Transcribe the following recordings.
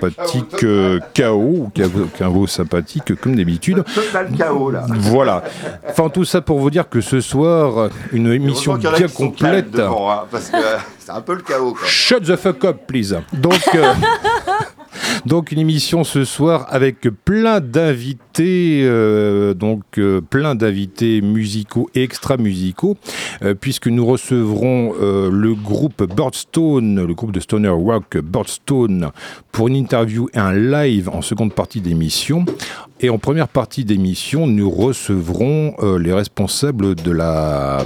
sympathique euh, chaos, chaos sympathique comme d'habitude. Total chaos là. Voilà. Enfin tout ça pour vous dire que ce soir, une émission bien complète. Devant, hein, parce que c'est un peu le chaos. Quoi. Shut the fuck up, please. Donc. Donc une émission ce soir avec plein d'invités, euh, donc euh, plein d'invités musicaux et extra-musicaux, euh, puisque nous recevrons le groupe Birdstone, le groupe de stoner rock Birdstone, pour une interview et un live en seconde partie d'émission. Et en première partie d'émission, nous recevrons les responsables de la,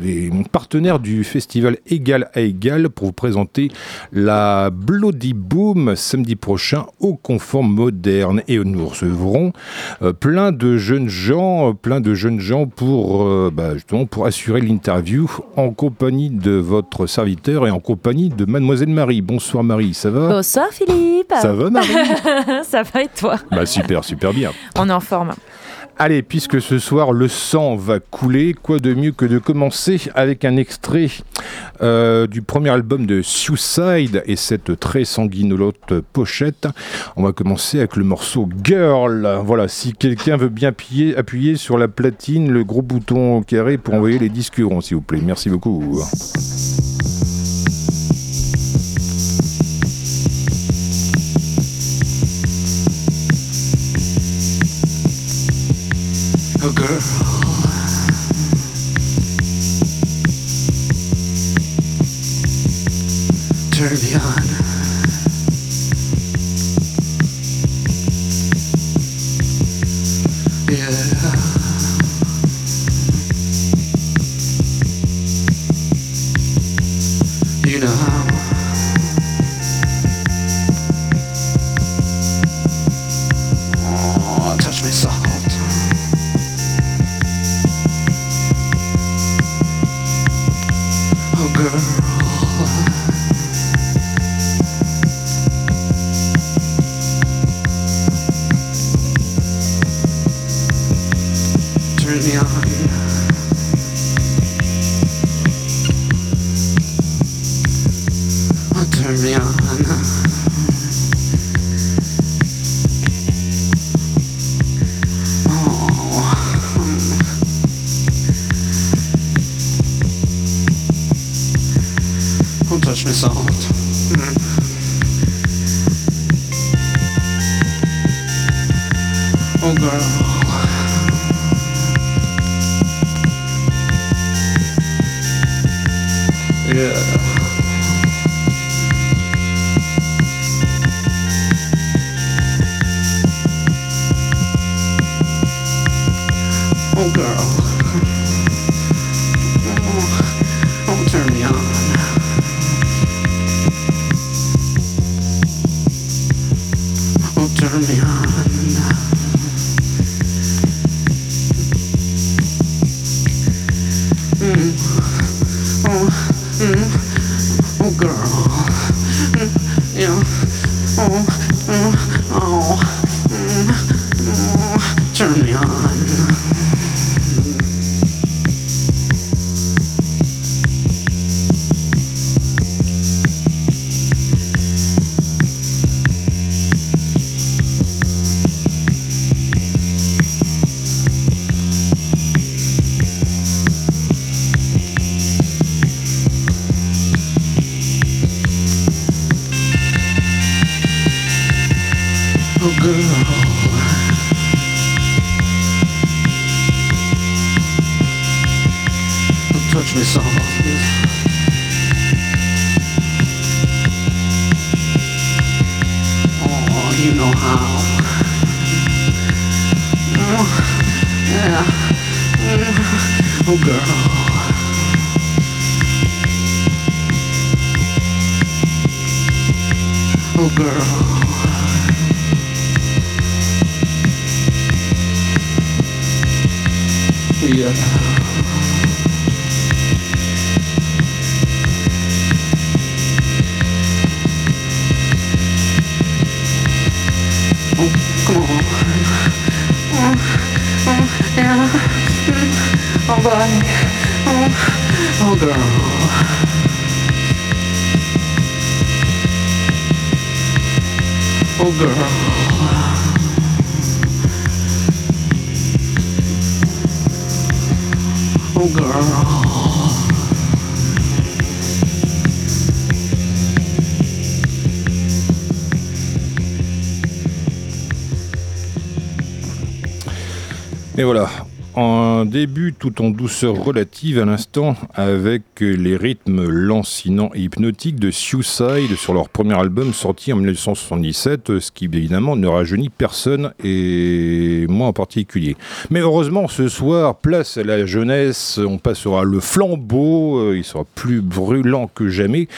les partenaires du festival Égal à Égal pour vous présenter la Bloody Boom samedi prochain au Confort Moderne. Et nous recevrons euh, plein de jeunes gens, euh, plein de jeunes gens pour, euh, bah, justement, pour assurer l'interview en compagnie de votre serviteur et en compagnie de Mademoiselle Marie. Bonsoir Marie, ça va? Bonsoir Philippe. Ça va Marie Ça va et toi Bah super, super bien. On est en forme. Allez, puisque ce soir le sang va couler, quoi de mieux que de commencer avec un extrait euh, du premier album de Suicide et cette très sanguinolente pochette. On va commencer avec le morceau Girl. Voilà, si quelqu'un veut bien appuyer, appuyer sur la platine, le gros bouton carré pour envoyer les disques ronds, s'il vous plaît. Merci beaucoup. A girl. Turn me on. Tout en douceur relative à l'instant avec les rythmes lancinants et hypnotiques de Suicide sur leur premier album sorti en 1977, ce qui évidemment ne rajeunit personne et moi en particulier. Mais heureusement ce soir, place à la jeunesse, on passera le flambeau, euh, il sera plus brûlant que jamais,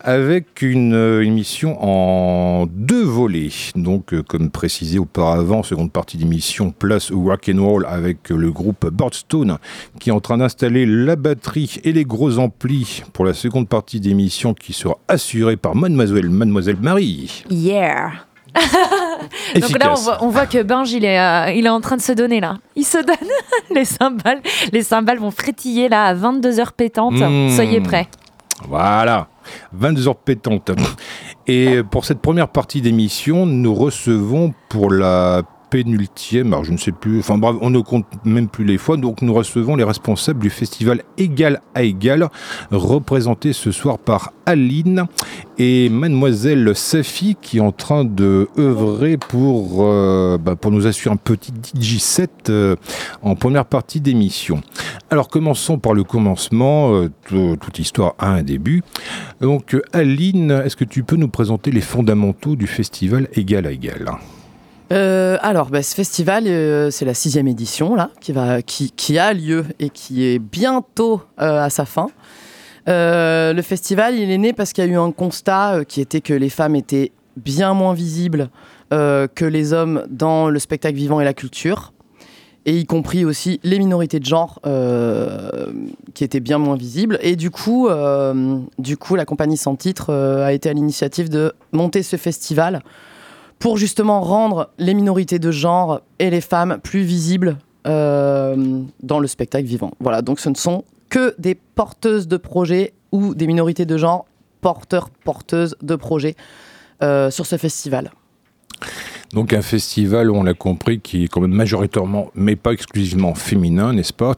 avec une euh, émission en deux volets. Donc euh, comme précisé auparavant, seconde partie d'émission, place au rock and roll avec le groupe Birdstone qui est en train d'installer la batterie et les gros amplis pour la seconde partie d'émission qui sera assurée par mademoiselle Mademoiselle Marie. Yeah. Donc là, on voit, on voit que Binge, il est, euh, il est en train de se donner là. Il se donne. les cymbales, les cymbales vont frétiller là à 22 heures pétantes. Mmh. Soyez prêts. Voilà, 22 heures pétantes. Et pour cette première partie d'émission, nous recevons pour la pénultième, alors je ne sais plus, enfin bref, on ne compte même plus les fois, donc nous recevons les responsables du festival Égal à Égal, représentés ce soir par Aline et mademoiselle Safi qui est en train de œuvrer pour, euh, bah, pour nous assurer un petit DJ set euh, en première partie d'émission. Alors commençons par le commencement, euh, toute histoire a un début. Donc Aline, est-ce que tu peux nous présenter les fondamentaux du festival Égal à Égal? Euh, alors, bah, ce festival, euh, c'est la sixième édition là, qui, a lieu et qui est bientôt euh, à sa fin. Le festival, il est né parce qu'il y a eu un constat qui était que les femmes étaient bien moins visibles que les hommes dans le spectacle vivant et la culture, et y compris aussi les minorités de genre qui étaient bien moins visibles. Et du coup, du coup la compagnie sans titre a été à l'initiative de monter ce festival pour justement rendre les minorités de genre et les femmes plus visibles euh, dans le spectacle vivant. Voilà, donc ce ne sont que des porteuses de projets ou des minorités de genre porteurs, porteuses de projets euh, sur ce festival. Donc un festival, on l'a compris, qui est quand même majoritairement, mais pas exclusivement féminin, n'est-ce pas?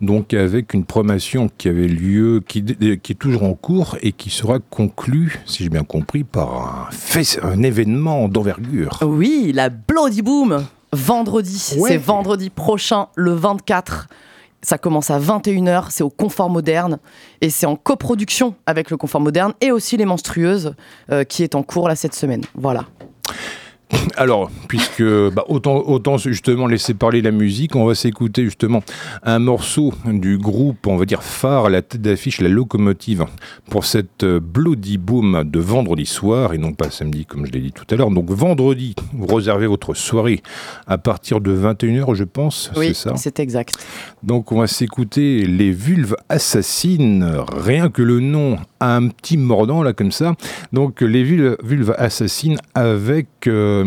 Donc avec une promotion qui avait lieu, qui, qui est toujours en cours et qui sera conclue, si j'ai bien compris, par un, événement d'envergure. Oui, la Bloody Boom, vendredi. Ouais. C'est vendredi prochain, le 24. Ça commence à 21h, c'est au Confort Moderne et c'est en coproduction avec le Confort Moderne et aussi Les Menstrueuses euh, qui est en cours là cette semaine. Voilà. Alors, puisque bah, autant, autant justement laisser parler la musique, on va s'écouter justement un morceau du groupe, on va dire phare, à la tête d'affiche, la locomotive, pour cette euh, Bloody Boom de vendredi soir, et non pas samedi comme je l'ai dit tout à l'heure. Donc vendredi, vous réservez votre soirée à partir de 21h, je pense, Oui, c'est ça c'est exact. donc on va s'écouter les vulves assassines, rien que le nom a un petit mordant là comme ça. Donc les vulves, vulves assassines avec, euh,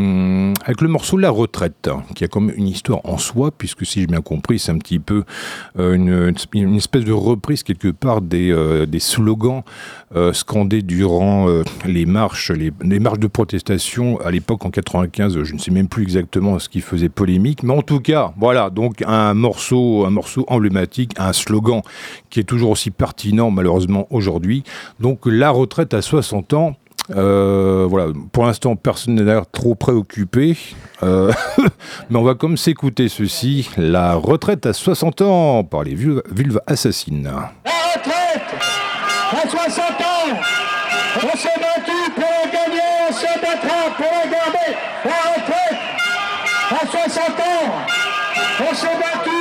avec le morceau La Retraite, qui a comme une histoire en soi, puisque si j'ai bien compris, c'est un petit peu euh, une, espèce de reprise quelque part des, euh, slogans euh, scandés durant euh, les marches, les marches de protestation à l'époque en 95. Je ne sais même plus exactement ce qui faisait polémique, mais en tout cas, voilà, donc un morceau, un morceau emblématique, un slogan qui est toujours aussi pertinent malheureusement aujourd'hui. Donc la retraite à 60 ans. Euh, voilà, pour l'instant, personne n'est d'ailleurs trop préoccupé, Euh, mais on va comme s'écouter ceci. La retraite à 60 ans par les vulves, assassines. La retraite à 60 ans, on s'est battu pour la gagner, on se battra pour la garder. La retraite à 60 ans, on s'est battu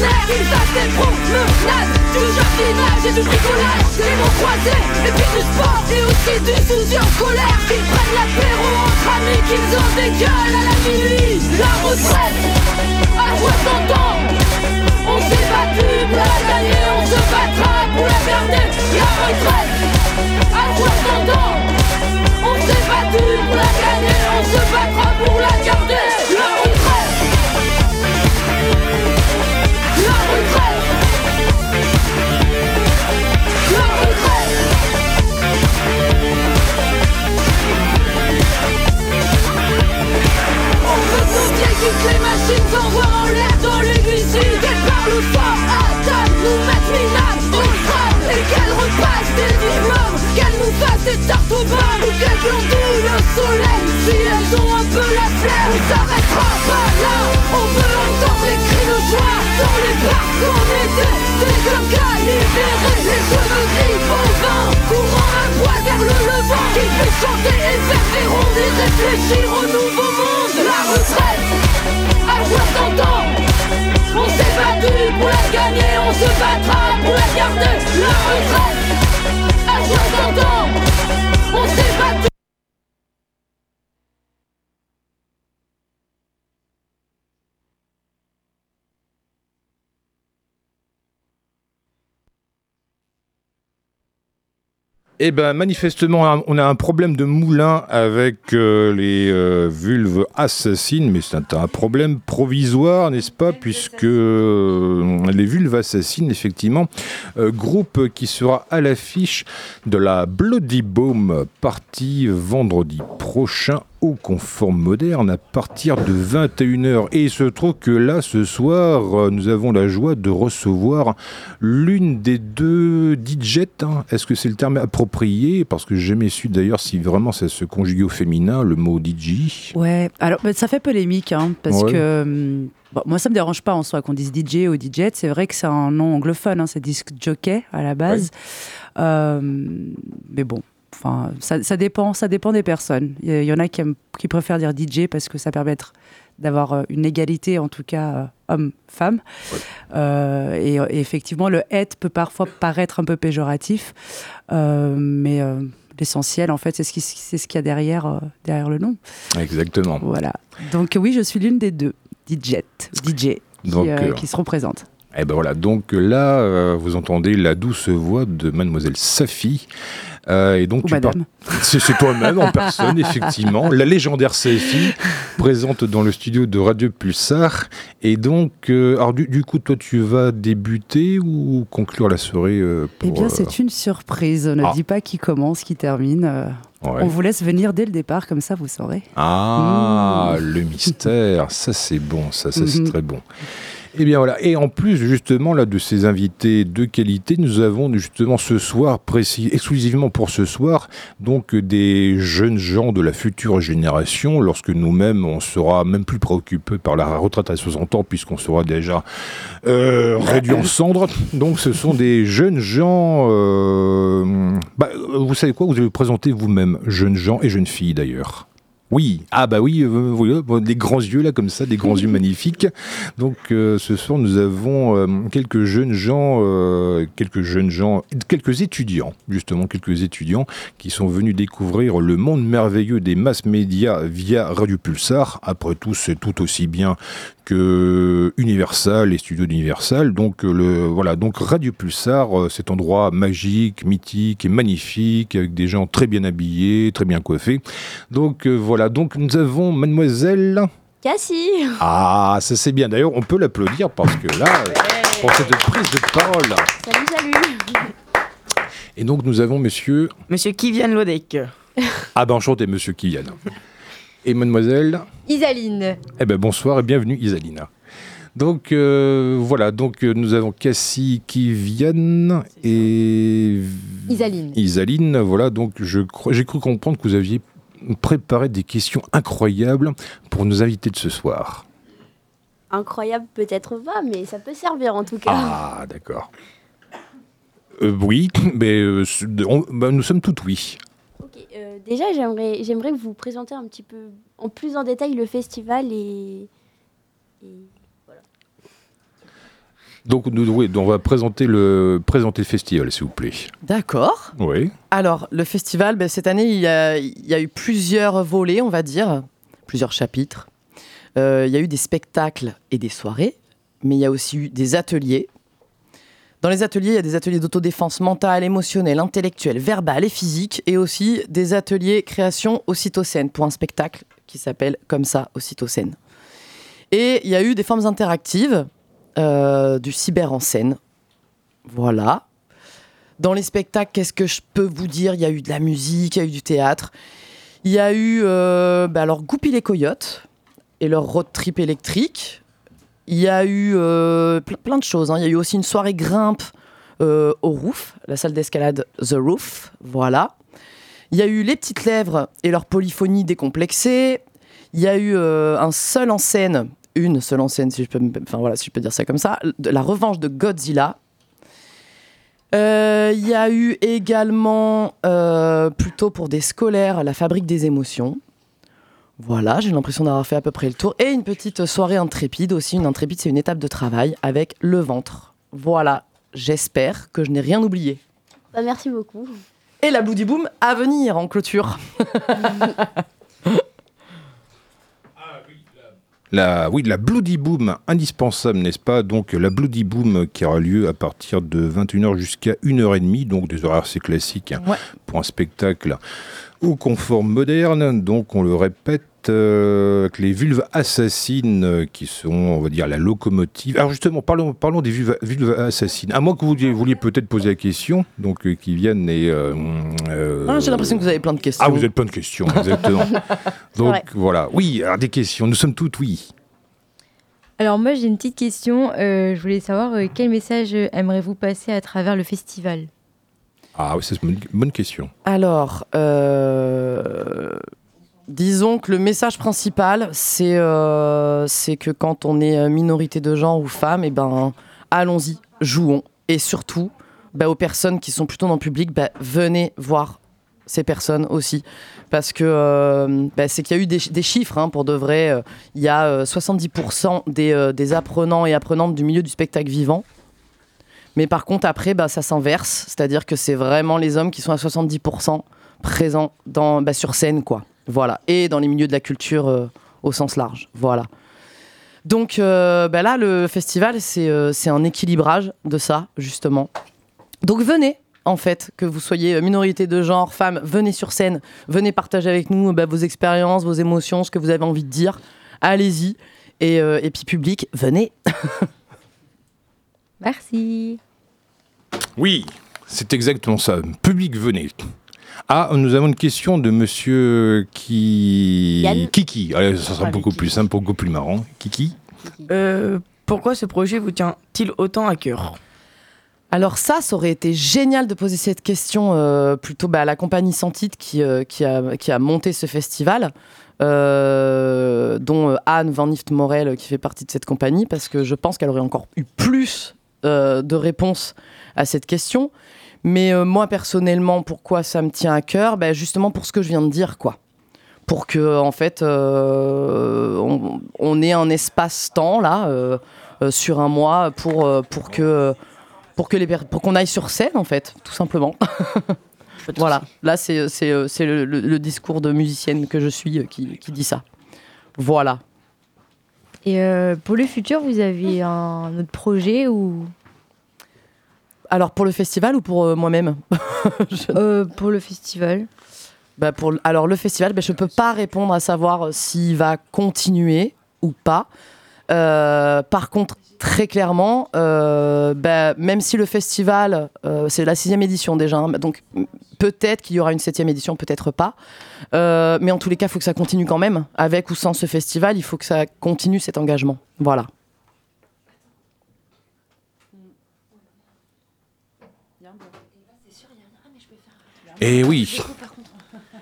Ils fassent des promenades, du jardinage et du bricolage croisés Et puis du sport et aussi du souci en colère. Qu'ils prennent l'apéro entre amis Qu'ils ont des gueules à la minuit La retraite à 60 ans. On s'est battu pour la gagner On se battra pour la garder. La retraite à 60 ans. On s'est battu pour la gagner On se battra pour la garder toutes les machines s'envoient en l'air dans l'église. Qu'elles parlent fort, attaquent, nous mettent minables au crâne. Et qu'elles repassent des diplômes, qu'elles nous fassent des tartes aux pommes Ou qu'elles ondulent le soleil, si elles ont un peu la flemme On s'arrêtera pas là, on veut entendre les cris de joie Dans les parcs on était Eh ben, manifestement, on a un problème de moulin avec euh, les euh, vulves assassines, mais c'est un, un problème provisoire, n'est-ce pas Puisque euh, les vulves assassines, effectivement, groupe qui sera à l'affiche de la Bloody Bomb, partie vendredi prochain au Confort Moderne à partir de 21h. Et il se trouve que là, ce soir, euh, nous avons la joie de recevoir l'une des deux DJ. hein. Est-ce que c'est le terme approprié? Parce que j'ai jamais su d'ailleurs si vraiment ça se conjugue au féminin, le mot DJ. Ouais, alors ça fait polémique, hein, parce Ouais. que bon, moi ça me dérange pas en soi qu'on dise DJ ou DJ. C'est vrai que c'est un nom anglophone, hein, c'est disque jockey à la base. Euh, mais bon, enfin ça, ça dépend, ça dépend des personnes. Il y, en a qui, aiment- qui préfèrent dire DJ parce que ça permet d'avoir euh, une égalité, en tout cas euh, homme-femme. Euh, et, et effectivement, le het peut parfois paraître un peu péjoratif, euh, mais euh, l'essentiel, en fait, c'est ce qu'il y a derrière, derrière le nom. Exactement. Voilà. Donc oui, je suis l'une des deux, DJ, DJ qui, qui se représente. Eh ben voilà, donc là, euh, vous entendez la douce voix de mademoiselle Safi. Euh, et donc Ou tu madame. C'est toi-même en personne, effectivement. La légendaire Safi, présente dans le studio de Radio Pulsar. Et donc, euh, alors du, du coup, toi, tu vas débuter ou conclure la soirée pour, Eh bien, c'est une surprise. On ne ah. dit pas qui commence, qui termine. ouais. On vous laisse venir dès le départ, comme ça, vous saurez. Ah, Mmh. le mystère, ça c'est bon, ça, ça c'est Mhm. très bon. Et bien voilà, et en plus justement là de ces invités de qualité, nous avons justement ce soir, précis, exclusivement pour ce soir, donc des jeunes gens de la future génération, lorsque nous-mêmes on sera même plus préoccupés par la retraite à 60 ans, puisqu'on sera déjà euh, réduit en cendres. Donc ce sont des jeunes gens, euh, bah, vous savez quoi, vous allez vous présenter vous-même, jeunes gens et jeunes filles d'ailleurs. Oui, ah bah oui, euh, voilà, des grands yeux là comme ça, des grands yeux magnifiques. Donc euh, ce soir nous avons euh, quelques jeunes gens, euh, quelques jeunes gens, quelques étudiants justement, quelques étudiants qui sont venus découvrir le monde merveilleux des masses médias via Radio Pulsar. Après tout, c'est tout aussi bien que Universal, les studios d'Universal. Donc le voilà, donc Radio Pulsar, cet endroit magique, mythique et magnifique avec des gens très bien habillés, très bien coiffés. Donc euh, voilà, donc nous avons mademoiselle Cassie Ah, ça c'est bien. D'ailleurs, on peut l'applaudir parce que là pour cette prise de parole. Salut, salut Et donc nous avons monsieur Monsieur Kivian Lodek. Ah ben enchanté monsieur Kylian. Et mademoiselle Isaline Eh ben bonsoir et bienvenue Isalina. Donc euh, voilà, donc euh, nous avons Cassie, Kivian et Isaline. Isaline. Voilà, donc je j'ai cru comprendre que vous aviez préparé des questions incroyables pour nos invités de ce soir. Incroyable peut-être pas, mais ça peut servir en tout cas. Ah, d'accord. Euh, oui, mais euh, on- bah, nous sommes toutes oui. Euh, déjà j'aimerais, j'aimerais que vous présenter un petit peu en plus en détail le festival et... et- Donc, nous, oui, on va présenter le, présenter le festival, s'il vous plaît. D'accord. Oui. Alors, le festival, ben, cette année, il y, a, il y a eu plusieurs volets, on va dire, plusieurs chapitres. Euh, il y a eu des spectacles et des soirées, mais il y a aussi eu des ateliers. Dans les ateliers, il y a des ateliers d'autodéfense mentale, émotionnelle, intellectuelle, verbale et physique, et aussi des ateliers création ocytocène pour un spectacle qui s'appelle comme ça, ocytocène. Et il y a eu des formes interactives, euh, du cyber en scène. Voilà. Dans les spectacles, qu'est-ce que je peux vous dire? Il y a eu de la musique, il y a eu du théâtre. Il y a eu euh, bah alors Goupil les Coyotes et leur road trip électrique. Il y a eu euh, ple- plein de choses. hein. Il y a eu aussi une soirée grimpe au Roof, la salle d'escalade The Roof. Voilà. Il y a eu les petites lèvres et leur polyphonie décomplexée. Il y a eu un seul en scène, une seule en scène, si je peux, enfin voilà, si je peux dire ça comme ça, de la revanche de Godzilla. Euh, Il y a eu également, euh, plutôt pour des scolaires, la fabrique des émotions. Voilà, j'ai l'impression d'avoir fait à peu près le tour. Et une petite soirée intrépide aussi. Une intrépide, c'est une étape de travail avec le ventre. Voilà, j'espère que je n'ai rien oublié. Bah, merci beaucoup. Et la Bloody Boom à venir en clôture. La, oui, la Bloody Boom, indispensable, n'est-ce pas? Donc la Bloody Boom qui aura lieu à partir de 21h jusqu'à 1h30, donc des horaires assez classiques hein, Ouais. pour un spectacle au confort moderne. Donc on le répète, euh, avec les vulves assassines euh, qui sont, on va dire, la locomotive. Alors justement, parlons, parlons des vulves, vulves assassines. À moins que vous vouliez, vouliez peut-être poser la question, donc euh, qui viennent et... euh, euh, Ah, j'ai l'impression que vous avez plein de questions. Ah, vous êtes plein de questions, exactement. donc voilà. Oui, alors des questions, nous sommes toutes oui. Alors moi j'ai une petite question. Euh, je voulais savoir euh, quel message euh, aimeriez-vous passer à travers le festival? Ah oui, c'est une bonne- bonne question. Alors, euh, disons que le message principal, c'est euh, que quand on est euh, minorité de genre ou femme, et ben, allons-y, jouons. Et surtout, bah, aux personnes qui sont plutôt dans le public, bah, venez voir ces personnes aussi. Parce que euh, bah, c'est qu'il y a eu des, chiffres, hein, pour de vrai. Il y a euh, 70% des, apprenants et apprenantes du milieu du spectacle vivant. Mais par contre, après, ça s'inverse. C'est-à-dire que c'est vraiment les hommes qui sont à 70% présents dans, sur scène, quoi. Voilà. Et dans les milieux de la culture euh, au sens large. Voilà. Donc euh, bah, là, le festival, c'est euh, c'est un équilibrage de ça, justement. Donc venez, en fait, que vous soyez minorité de genre, femme, venez sur scène, venez partager avec nous bah, vos expériences, vos émotions, ce que vous avez envie de dire. Allez-y. Et, euh, et puis public, venez. Merci. Oui, c'est exactement ça. Public, venez. Ah, nous avons une question de monsieur qui... Yann. Kiki. Allez, ça sera beaucoup Kiki. plus simple, beaucoup plus marrant. Kiki Euh, pourquoi ce projet vous tient-il autant à cœur? Alors ça, ça aurait été génial de poser cette question euh, plutôt bah, à la compagnie Sans Titre qui, euh, qui, a, qui a monté ce festival, euh, dont euh, Anne Van Nift Morel qui fait partie de cette compagnie, parce que je pense qu'elle aurait encore eu plus euh, de réponses à cette question. Mais euh, moi personnellement, pourquoi ça me tient à cœur? Bah, Justement pour ce que je viens de dire, quoi. Pour que en fait, euh, on, ait un espace-temps là euh, sur un mois pour pour que pour que les pour qu'on aille sur scène en fait, tout simplement. voilà. Là, c'est le, le- le discours de musicienne que je suis qui, qui dit ça. Voilà. Et pour le futur, vous avez un autre projet ou? Alors pour le festival ou pour euh, moi-même Je- Euh, pour le festival Bah, pour, alors le festival, bah, je peux pas répondre à savoir euh, s'il va continuer ou pas. Euh, par contre, très clairement, bah, même si le festival, c'est la sixième édition déjà, hein, donc peut-être qu'il y aura une septième édition, peut-être pas. Mais en tous les cas, il faut que ça continue quand même. Avec ou sans ce festival, il faut que ça continue cet engagement. Voilà. Eh oui.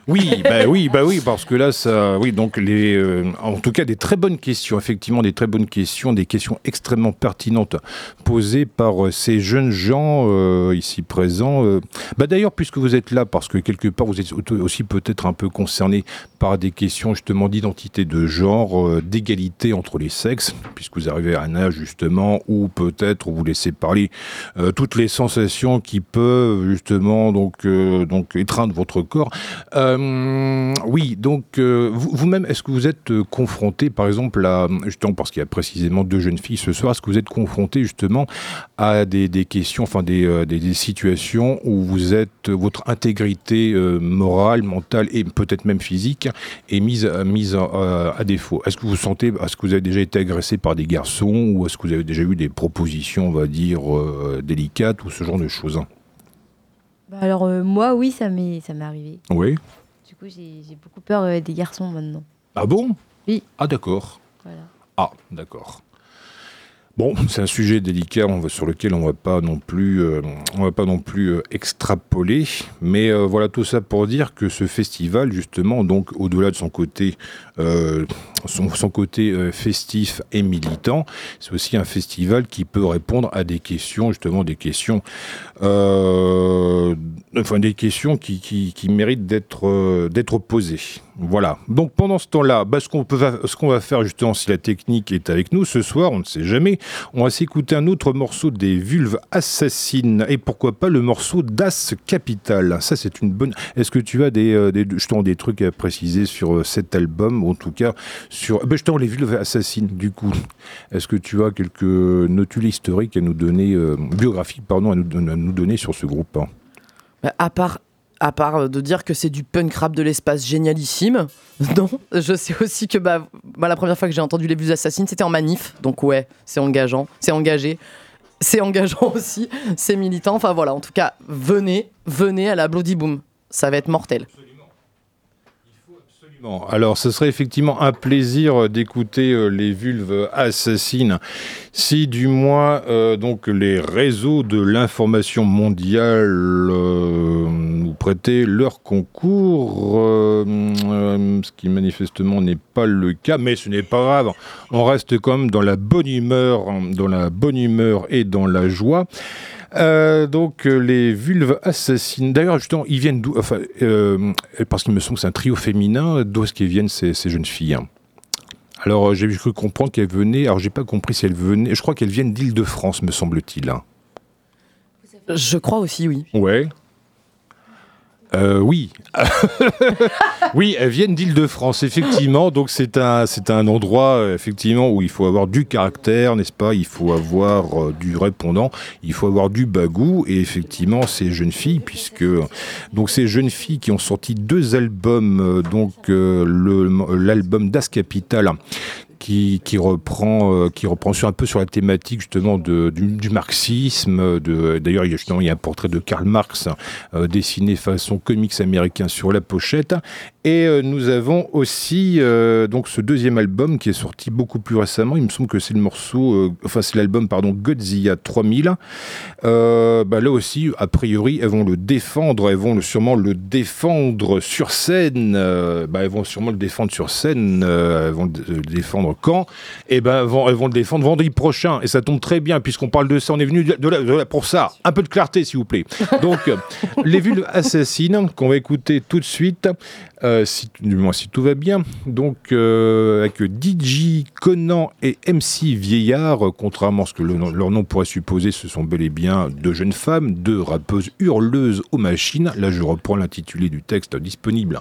Oui, bah oui, bah oui, parce que là, ça, oui, donc les, euh, en tout cas, des très bonnes questions, effectivement, des très bonnes questions, des questions extrêmement pertinentes posées par euh, ces jeunes gens euh, ici présents. euh. Bah d'ailleurs, puisque vous êtes là, parce que quelque part, vous êtes aussi peut-être un peu concerné par des questions justement d'identité de genre, euh, d'égalité entre les sexes, puisque vous arrivez à un âge justement où peut-être vous laissez parler toutes les sensations qui peuvent justement donc donc étreindre votre corps. Euh, oui, donc euh, vous- vous-même, est-ce que vous êtes euh, confronté, par exemple, à justement parce qu'il y a précisément deux jeunes filles ce soir, est-ce que vous êtes confronté justement à des, des questions, enfin des, euh, des, des situations où vous êtes votre intégrité euh, morale, mentale et peut-être même physique est mise à- mise à, à défaut? Est-ce que vous sentez, est-ce que vous avez déjà été agressé par des garçons ou est-ce que vous avez déjà eu des propositions, on va dire euh, délicates ou ce genre de choses? Bah alors euh, moi, oui, ça m'est ça m'est arrivé. Oui. Du coup, j'ai beaucoup peur euh, des garçons maintenant. Ah bon? Oui. Ah d'accord. Voilà. Ah, d'accord. Bon, c'est un sujet délicat on va- sur lequel on va pas non plus, euh, on va pas non plus euh, extrapoler, mais euh, voilà tout ça pour dire que ce festival, justement, donc au-delà de son côté, son, son côté euh, festif et militant, c'est aussi un festival qui peut répondre à des questions, justement des questions, euh, enfin des questions qui, méritent d'être euh, d'être posées. Voilà. Donc pendant ce temps-là, bah, ce qu'on va faire justement, si la technique est avec nous ce soir, on ne sait jamais, on va s'écouter un autre morceau des Vulves Assassines et pourquoi pas le morceau d'As Capital. Ça, c'est une bonne. Est-ce que tu as des, euh, des, justement des trucs à préciser sur euh, cet album, en tout cas sur, bah, justement les Vulves Assassines. Du coup, est-ce que tu as quelques notules historiques à nous donner, euh, biographiques pardon, à nous, donner sur ce groupe hein? Bah, à part à part de dire que c'est du punk rap de l'espace génialissime, non, je sais aussi que bah, la première fois que j'ai entendu les vues assassines, c'était en manif, donc ouais, c'est engageant, c'est engagé, c'est engageant aussi, c'est militant, enfin voilà, en tout cas, venez, venez à la Bloody Boom, ça va être mortel. Alors, ce serait effectivement un plaisir d'écouter euh, les vulves assassines, si du moins euh, donc les réseaux de l'information mondiale euh, nous prêtaient leur concours, euh, euh, ce qui manifestement n'est pas le cas, mais ce n'est pas grave. On reste quand même dans la bonne humeur, dans la bonne humeur et dans la joie. Euh, donc euh, les vulves assassines. D'ailleurs, justement, ils viennent d'où Enfin, euh, parce qu'il me semble que c'est un trio féminin. D'où est-ce qu'elles viennent ces, ces jeunes filles hein? Alors, j'ai cru comprendre qu'elles venaient. Alors, j'ai pas compris si elles venaient. Je crois qu'elles viennent d'Île-de-France, me semble-t-il. hein. Je crois aussi, oui. Ouais. Euh, oui. oui, elles viennent d'Île-de-France, effectivement. Donc c'est un, c'est un endroit, euh, effectivement, où il faut avoir du caractère, n'est-ce pas? Il faut avoir euh, du répondant, il faut avoir du bagou. Et effectivement, ces jeunes filles, puisque donc ces jeunes filles qui ont sorti deux albums, donc l'album Das Capital. Qui, reprend euh, qui reprend sur un peu sur la thématique justement de, du, du marxisme d'ailleurs il il y a un portrait de Karl Marx euh, dessiné façon comics américain sur la pochette. Et euh, nous avons aussi donc ce deuxième album qui est sorti beaucoup plus récemment. Il me semble que c'est le morceau enfin c'est l'album pardon Godzilla 3000 euh, bah, là aussi a priori elles vont le défendre. Elles vont sûrement le défendre sur scène. Bah, elles vont sûrement le défendre sur scène. Elles vont le le défendre quand et ben elles vont, vont le défendre vendredi prochain. Et ça tombe très bien puisqu'on parle de ça. On est venu de, de là- de là pour ça. Un peu de clarté s'il vous plaît. Donc euh, les vulves assassines qu'on va écouter tout de suite euh, si, du moins si tout va bien. Donc euh, avec DJ Conan et MC Vieillard euh, contrairement à ce que le leur nom pourrait supposer ce sont bel et bien deux jeunes femmes deux rappeuses hurleuses aux machines. Là je reprends l'intitulé du texte disponible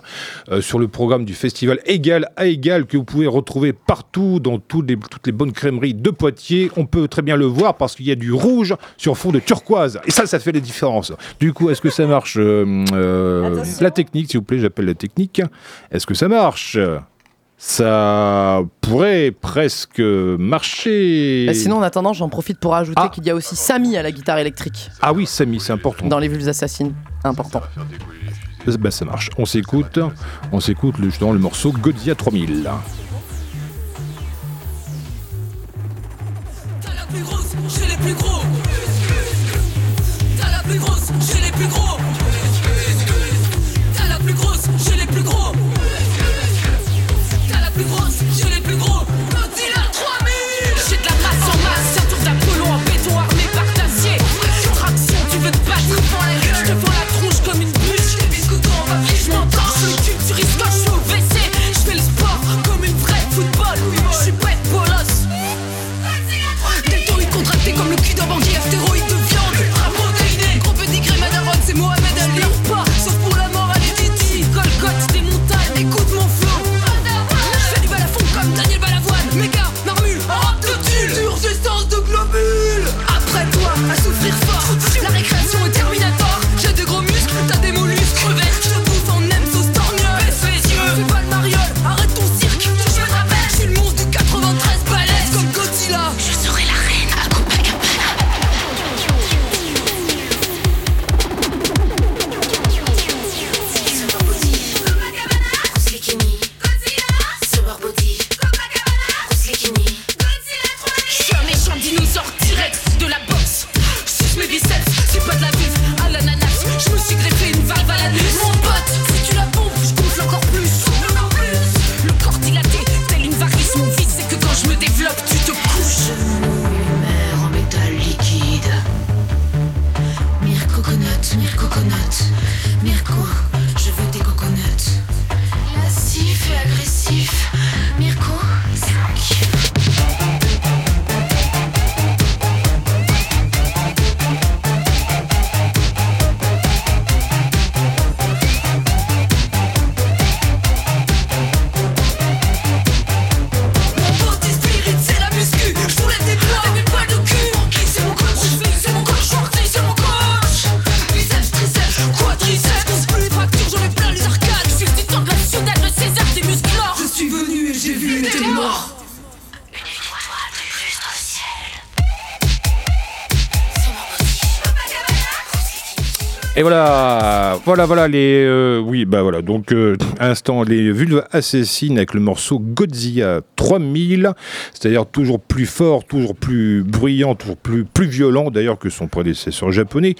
sur le programme du festival Égal à Égal que vous pouvez retrouver partout dans les- toutes les bonnes crèmeries de Poitiers. On peut très bien le voir parce qu'il y a du rouge sur fond de turquoise. Et ça, ça fait la différence. Du coup, est-ce que ça marche euh, euh, La technique, s'il vous plaît, j'appelle la technique. Est-ce que ça marche? Ça pourrait presque marcher. Bah, sinon, en attendant, j'en profite pour ajouter qu'il y a aussi Samy à la guitare électrique. Ah oui, Samy, c'est important. Dans les vulves assassines, important. Bah, ça marche. On s'écoute, on s'écoute justement le morceau Godzilla 3000. Plus chez les plus gros. Voilà, voilà, voilà les, euh, oui, bah voilà. Donc, euh, instant les vulves assassines avec le morceau Godzilla 3000, c'est-à-dire toujours plus fort, toujours plus bruyant, toujours plus violent d'ailleurs que son prédécesseur japonais.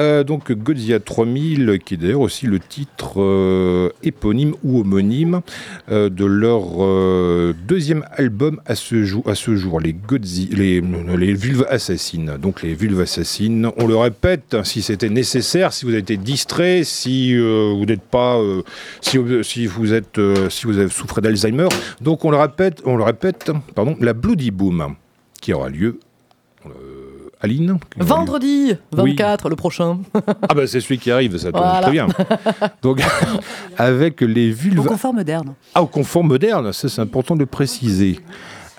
Euh, donc Godzilla 3000, qui est d'ailleurs aussi le titre éponyme ou homonyme de leur deuxième album à ce jour, les Godzilla, les, les vulves assassines. Donc les vulves assassines, on le répète, si c'était nécessaire, si vous avez été distrait, si euh, vous n'êtes pas, euh, si, si vous êtes, euh, si vous avez souffert d'Alzheimer. Donc on le répète, on le répète, pardon, la Bloody Boom qui aura lieu. euh, Aline Vendredi Oui. 24, le prochain. Ah bah c'est celui qui arrive, ça tombe Voilà. très bien. Donc avec les Au vulves confort moderne. ah, au confort moderne, ça c'est important de le préciser.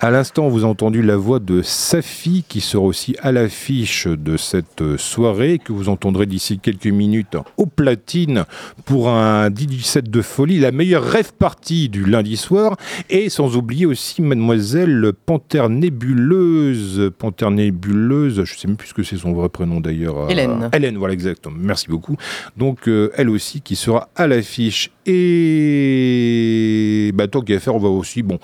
À l'instant, vous avez entendu la voix de Safi qui sera aussi à l'affiche de cette soirée que vous entendrez d'ici quelques minutes au platine pour un DJ set de folie, la meilleure rêve partie du lundi soir et sans oublier aussi mademoiselle Panthère Nébuleuse, Panthère Nébuleuse, je sais même plus ce que c'est son vrai prénom d'ailleurs. Hélène. Hélène, voilà exactement. Merci beaucoup. Donc euh, elle aussi qui sera à l'affiche et bah, tant qu'à faire, on va aussi bon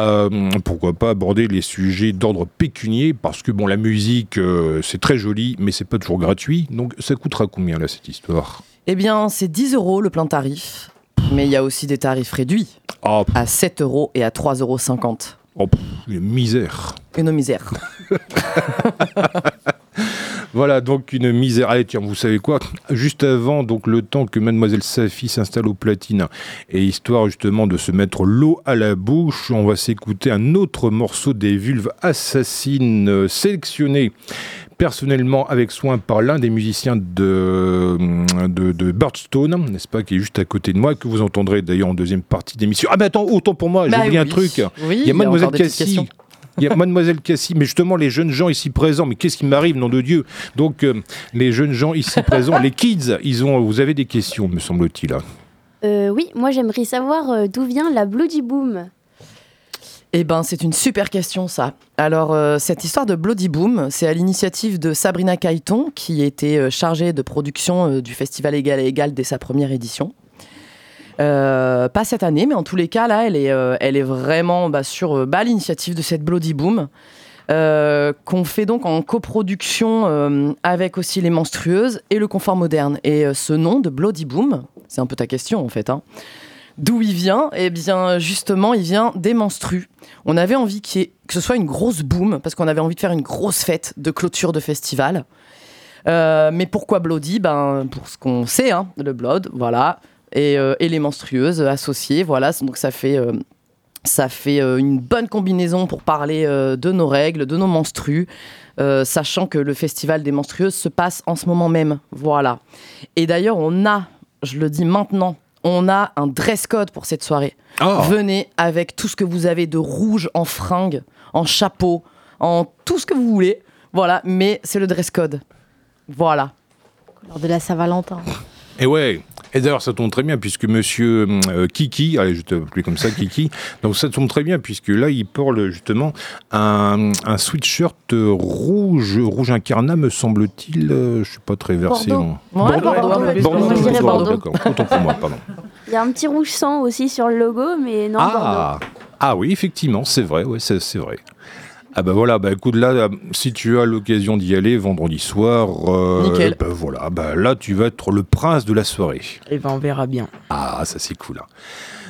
euh, pourquoi pas aborder les sujets d'ordre pécunier parce que bon la musique euh, c'est très joli mais c'est pas toujours gratuit. Donc ça coûtera combien là cette histoire? Eh bien, c'est 10 euros le plein tarif. Mais il y a aussi des tarifs réduits Ah, à 7 euros et à 3,50 euros. oh, pff, une misère. Une misère. Voilà, donc une misère. Allez, tiens, vous savez quoi? Juste avant, donc le temps que Mademoiselle Safi s'installe au platine, et histoire justement de se mettre l'eau à la bouche, on va s'écouter un autre morceau des vulves assassines euh, sélectionné personnellement avec soin par l'un des musiciens de, de, de Birdstone, n'est-ce pas, qui est juste à côté de moi, que vous entendrez d'ailleurs en deuxième partie d'émission. Ah, mais attends, autant pour moi, j'ai Bah oublié un truc. Oui, Il y a Mademoiselle Cassie. Il y a Mademoiselle Cassie, mais justement les jeunes gens ici présents, mais qu'est-ce qui m'arrive, nom de Dieu Donc euh, les jeunes gens ici présents, les kids, ils ont, vous avez des questions, me semble-t-il. hein. Euh, oui, moi j'aimerais savoir euh, d'où vient la Bloody Boom. Eh ben, c'est une super question, ça. Alors, euh, cette histoire de Bloody Boom, c'est à l'initiative de Sabrina Caïton, qui était euh, chargée de production euh, du Festival Égal et Égal dès sa première édition. Euh, pas cette année, mais en tous les cas, là, elle est, euh, elle est vraiment bah, sur euh, l'initiative de cette Bloody Boom, qu'on fait donc en coproduction avec aussi les menstrueuses et le confort moderne. Et ce nom de Bloody Boom, c'est un peu ta question en fait, hein, D'où il vient? Eh bien, justement, il vient des menstrues. On avait envie que ce soit une grosse boom, parce qu'on avait envie de faire une grosse fête de clôture de festival. Mais pourquoi Bloody? Ben, pour ce qu'on sait, hein, le Blood, voilà, et, euh, et les menstrueuses associées, voilà. Donc ça fait, euh, ça fait euh, une bonne combinaison pour parler euh, de nos règles, de nos menstrues, euh, sachant que le festival des menstrueuses se passe en ce moment même, voilà. Et d'ailleurs, on a, je le dis maintenant, on a un dress code pour cette soirée. Ah. Venez avec tout ce que vous avez de rouge en fringues, en chapeau, en tout ce que vous voulez. Voilà, mais c'est le dress code. Voilà. Lors de la Saint-Valentin. Et ouais. Et d'ailleurs, ça tombe très bien puisque Monsieur euh, Kiki, allez, je te plus comme ça, Kiki. Donc ça tombe très bien puisque là, il porte justement un, un sweatshirt rouge, rouge incarnat, me semble-t-il. Euh, je suis pas très versé. Bordeaux. en- Ouais, Bordeaux, Bordeaux, ouais, Bordeaux, Moi, je dirais Bordeaux, Bordeaux. d'accord. Autant pour moi, pardon. Il y a un petit rouge sang aussi sur le logo, mais non, Bordeaux. Ah, ah oui, effectivement, c'est vrai, ouais, c'est vrai. Ah bah voilà, bah écoute là, euh, si tu as l'occasion d'y aller vendredi soir, euh, Nickel. bah voilà, bah là tu vas être le prince de la soirée. Et ben on verra bien. Ah, ça c'est cool. hein.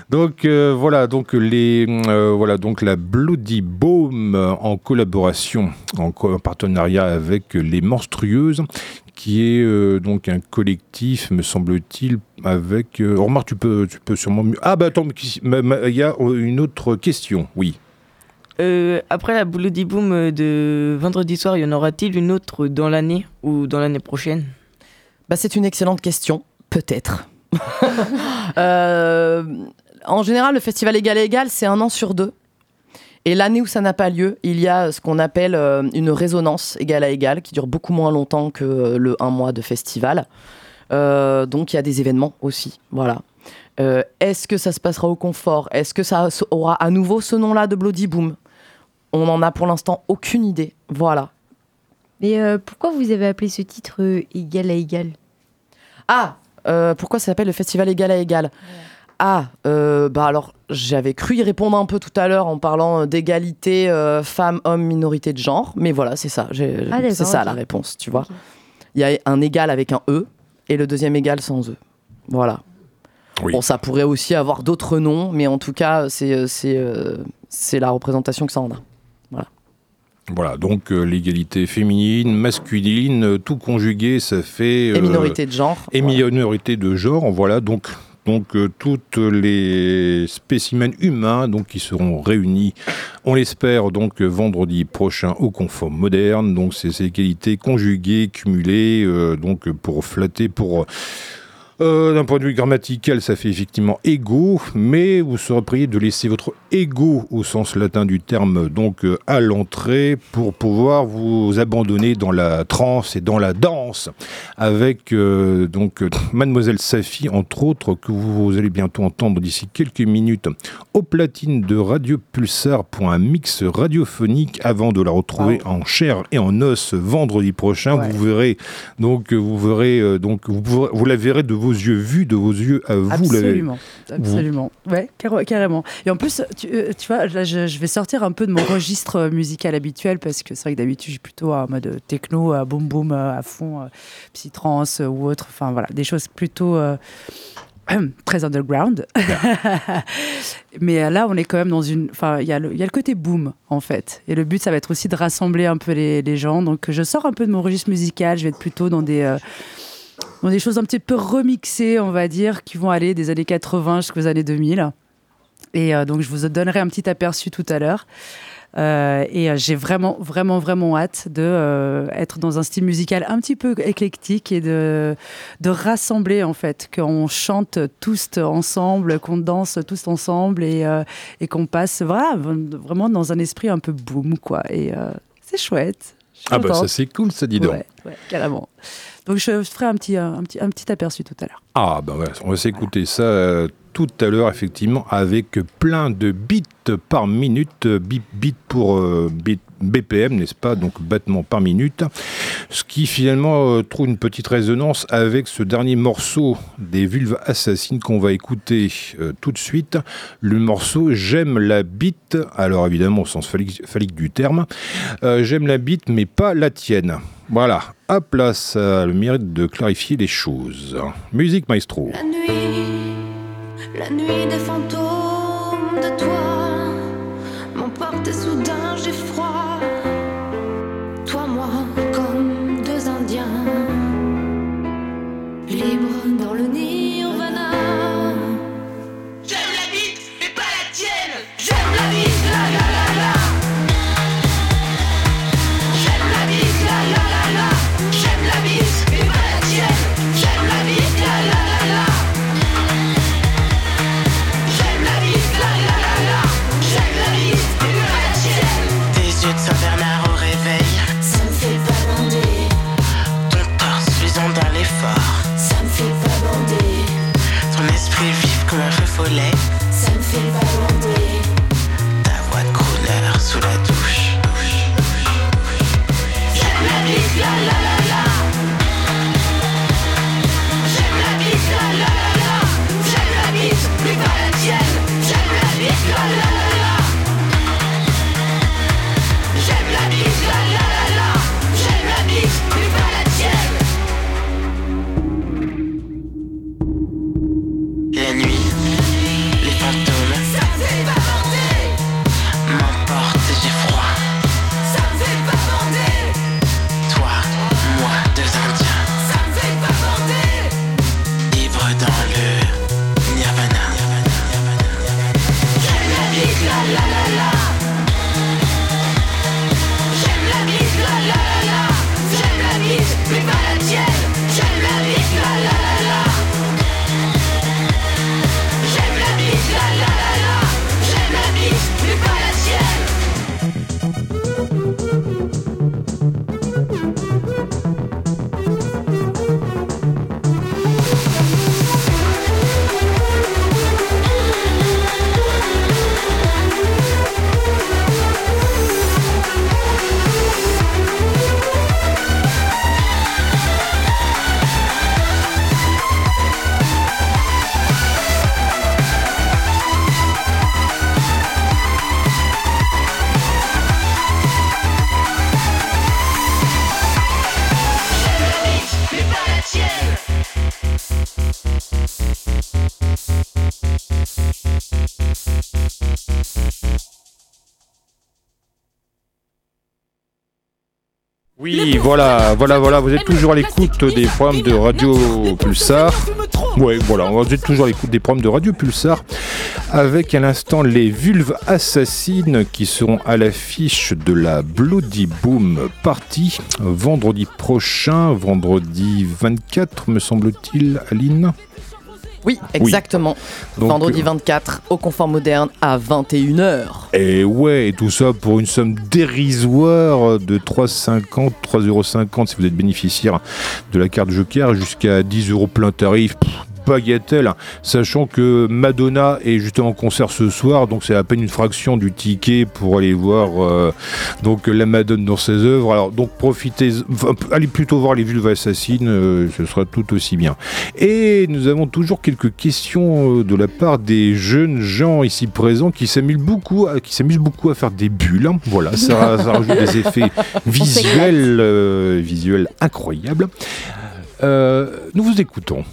Donc euh, voilà, donc les euh, voilà donc la Bloody Baume en collaboration, en, co- en partenariat avec les Monstrueuses, qui est euh, donc un collectif, me semble-t-il, avec. Euh, remarque, tu peux tu peux sûrement mieux. Ah bah attends, il y a une autre question. Oui. Euh, après la Bloody Boom euh, de vendredi soir, y en aura-t-il une autre dans l'année ou dans l'année prochaine? Bah, c'est une excellente question, peut-être. Euh, en général, le festival égal à égal, c'est un an sur deux. Et l'année où ça n'a pas lieu, il y a ce qu'on appelle une résonance égal à égal, qui dure beaucoup moins longtemps que le un mois de festival. Euh, donc il y a des événements aussi, voilà. Euh, Est-ce que ça se passera au confort? Est-ce que ça aura à nouveau ce nom-là de Bloody Boom? On n'en a pour l'instant aucune idée, voilà. Mais euh, pourquoi vous avez appelé ce titre euh, égal à égal? Ah, euh, pourquoi ça s'appelle le festival égal à égal? Ah, euh, bah alors j'avais cru y répondre un peu tout à l'heure en parlant d'égalité euh, femmes, hommes, minorité de genre, mais voilà, c'est ça, Ah, c'est ça la réponse, tu vois. Il y a un égal avec un E et le deuxième égal sans E. Voilà. Oui. Bon, ça pourrait aussi avoir d'autres noms, mais en tout cas, c'est la représentation que ça en a. Voilà, donc euh, l'égalité féminine, masculine, euh, tout conjugué, ça fait. Et euh, minorité de genre. Et voilà. minorité de genre, voilà, donc. Donc euh, toutes les spécimens humains donc qui seront réunis, on l'espère donc vendredi prochain au Confort Moderne. Donc c'est ces qualités conjuguées, cumulées, euh, donc pour flatter, pour euh, d'un point de vue grammatical, ça fait effectivement égaux, mais vous serez prié de laisser votre ego au sens latin du terme donc euh, à l'entrée pour pouvoir vous abandonner dans la transe et dans la danse avec euh, donc Mademoiselle Safi entre autres que vous allez bientôt entendre d'ici quelques minutes au platine de Radio Pulsar pour un mix radiophonique avant de la retrouver en chair et en os vendredi prochain. Ouais. Vous verrez donc vous verrez donc vous, vous la verrez de vos yeux vus, de vos yeux à vous. la- Absolument, absolument. Ouais, carré- carrément. Et en plus, tu, euh, tu vois, là, je, je vais sortir un peu de mon registre euh, musical habituel parce que c'est vrai que d'habitude, je suis plutôt en mode techno, euh, boom boom euh, à fond, psytrance ou autre. Enfin voilà, des choses plutôt euh, très underground. Mais là, on est quand même dans une. Enfin, il y, a le- il y a le côté boom en fait. Et le but, ça va être aussi de rassembler un peu les, les gens. Donc, je sors un peu de mon registre musical. Je vais être plutôt dans des. euh, dans des choses un petit peu remixées, on va dire, qui vont aller des années 80 jusqu'aux années 2000. Et euh, donc, je vous donnerai un petit aperçu tout à l'heure. Euh, et euh, j'ai vraiment, vraiment, vraiment hâte de être dans un style musical un petit peu éclectique et de, de rassembler, en fait, qu'on chante tous ensemble, qu'on danse tous ensemble et, et qu'on passe vraiment dans un esprit un peu boom, quoi. Et c'est chouette. Ah bah ça c'est cool ça dis donc. Ouais, ouais, carrément. Donc je ferai un petit, un petit, un petit aperçu tout à l'heure. Ah bah ouais, on va s'écouter ça euh, tout à l'heure effectivement avec plein de bits par minute, euh, bit, bit pour euh, bit- BPM n'est-ce pas, donc battements par minute, ce qui finalement euh, trouve une petite résonance avec ce dernier morceau des Vulves Assassines qu'on va écouter euh, tout de suite, le morceau J'aime la bite, alors évidemment au sens phallique, du terme, Euh, J'aime la bite mais pas la tienne. Voilà, ça a le mérite de clarifier les choses. Musique maestro. La nuit, la nuit des fantômes de toi soudain j'ai voilà, voilà, voilà, vous êtes toujours à l'écoute des programmes de Radio Pulsar. Ouais, voilà, vous êtes toujours à l'écoute des programmes de Radio Pulsar avec à l'instant les vulves assassines qui seront à l'affiche de la Bloody Boom Party vendredi prochain, vendredi 24 me semble-t-il, Aline Oui, exactement. Donc, Vendredi euh, 24 au Confort Moderne à 21h. Et ouais, et tout ça pour une somme dérisoire de 3,50, 3,50€ si vous êtes bénéficiaire de la carte Joker, jusqu'à 10 euros plein tarif. Pff, bagatelle, sachant que Madonna est justement en concert ce soir, donc c'est à peine une fraction du ticket pour aller voir euh, donc la Madone dans ses œuvres. Alors donc profitez, enfin, allez plutôt voir les vulves assassines, euh, ce sera tout aussi bien. Et nous avons toujours quelques questions euh, de la part des jeunes gens ici présents qui s'amusent beaucoup, à, qui s'amusent beaucoup à faire des bulles. hein. Voilà, ça, ça rajoute des effets visuels, euh, visuels incroyables. Euh, nous vous écoutons.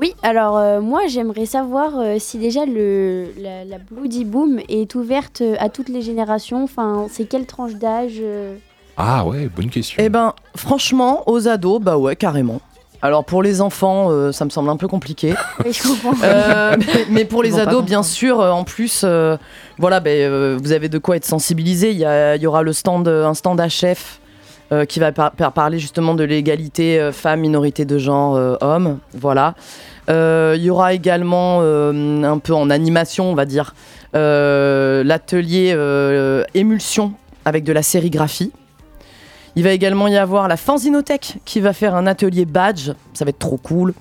Oui, alors euh, moi j'aimerais savoir euh, si déjà le, la, la Bloody Boom est ouverte euh, à toutes les générations. Enfin, c'est quelle tranche d'âge euh Ah ouais, bonne question. Eh ben, franchement, aux ados, bah ouais, carrément. Alors pour les enfants, euh, ça me semble un peu compliqué. Oui, je comprends. Euh, mais, mais pour les ados, bien sûr, euh, en plus, euh, voilà, ben, euh, vous avez de quoi être sensibilisé. Il y, a- il y aura le stand, un stand HF euh, qui va par- par- parler justement de l'égalité euh, femmes, minorité de genre, euh, hommes. Voilà. Euh, Il y aura également euh, un peu en animation, on va dire, euh, l'atelier émulsion avec de la sérigraphie. Il va également y avoir la Fanzinothèque qui va faire un atelier badge. Ça va être trop cool.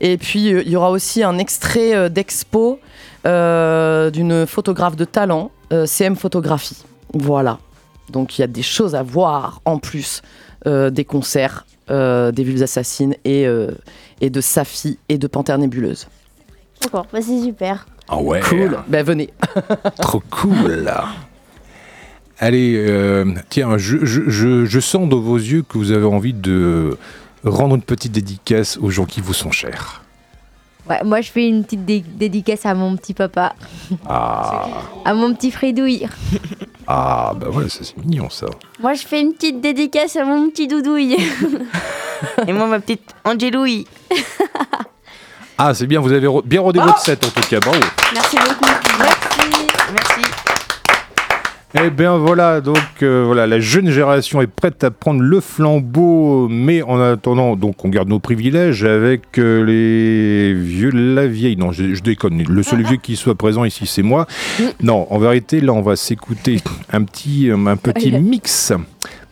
Et puis, il y aura aussi un extrait d'expo d'une photographe de talent, CM Photographie. Voilà. Donc, il y a des choses à voir en plus des concerts des Vulves Assassines et, et de Safi et de Panthère Nébuleuse. D'accord, bah, c'est super. Ah ouais. Cool. Ben, venez. Trop cool. Allez, euh, tiens, je, je- je- je sens dans vos yeux que vous avez envie de rendre une petite dédicace aux gens qui vous sont chers. Ouais, moi, je fais une petite dé- dédicace à mon petit papa, Ah, à mon petit Fredouille. ah bah voilà, ça c'est mignon ça. Moi je fais une petite dédicace à mon petit doudouille. Et moi, ma petite Angélouille. Ah, c'est bien, vous avez re- bien rodé votre set en tout cas, bravo. Merci beaucoup. Merci. Eh bien voilà, donc euh, voilà, la jeune génération est prête à prendre le flambeau, mais en attendant, donc on garde nos privilèges avec euh, les vieux, la vieille. Non, je, je déconne. Le seul vieux qui soit présent ici, c'est moi. Non, en vérité, là, on va s'écouter un petit, euh, un petit mix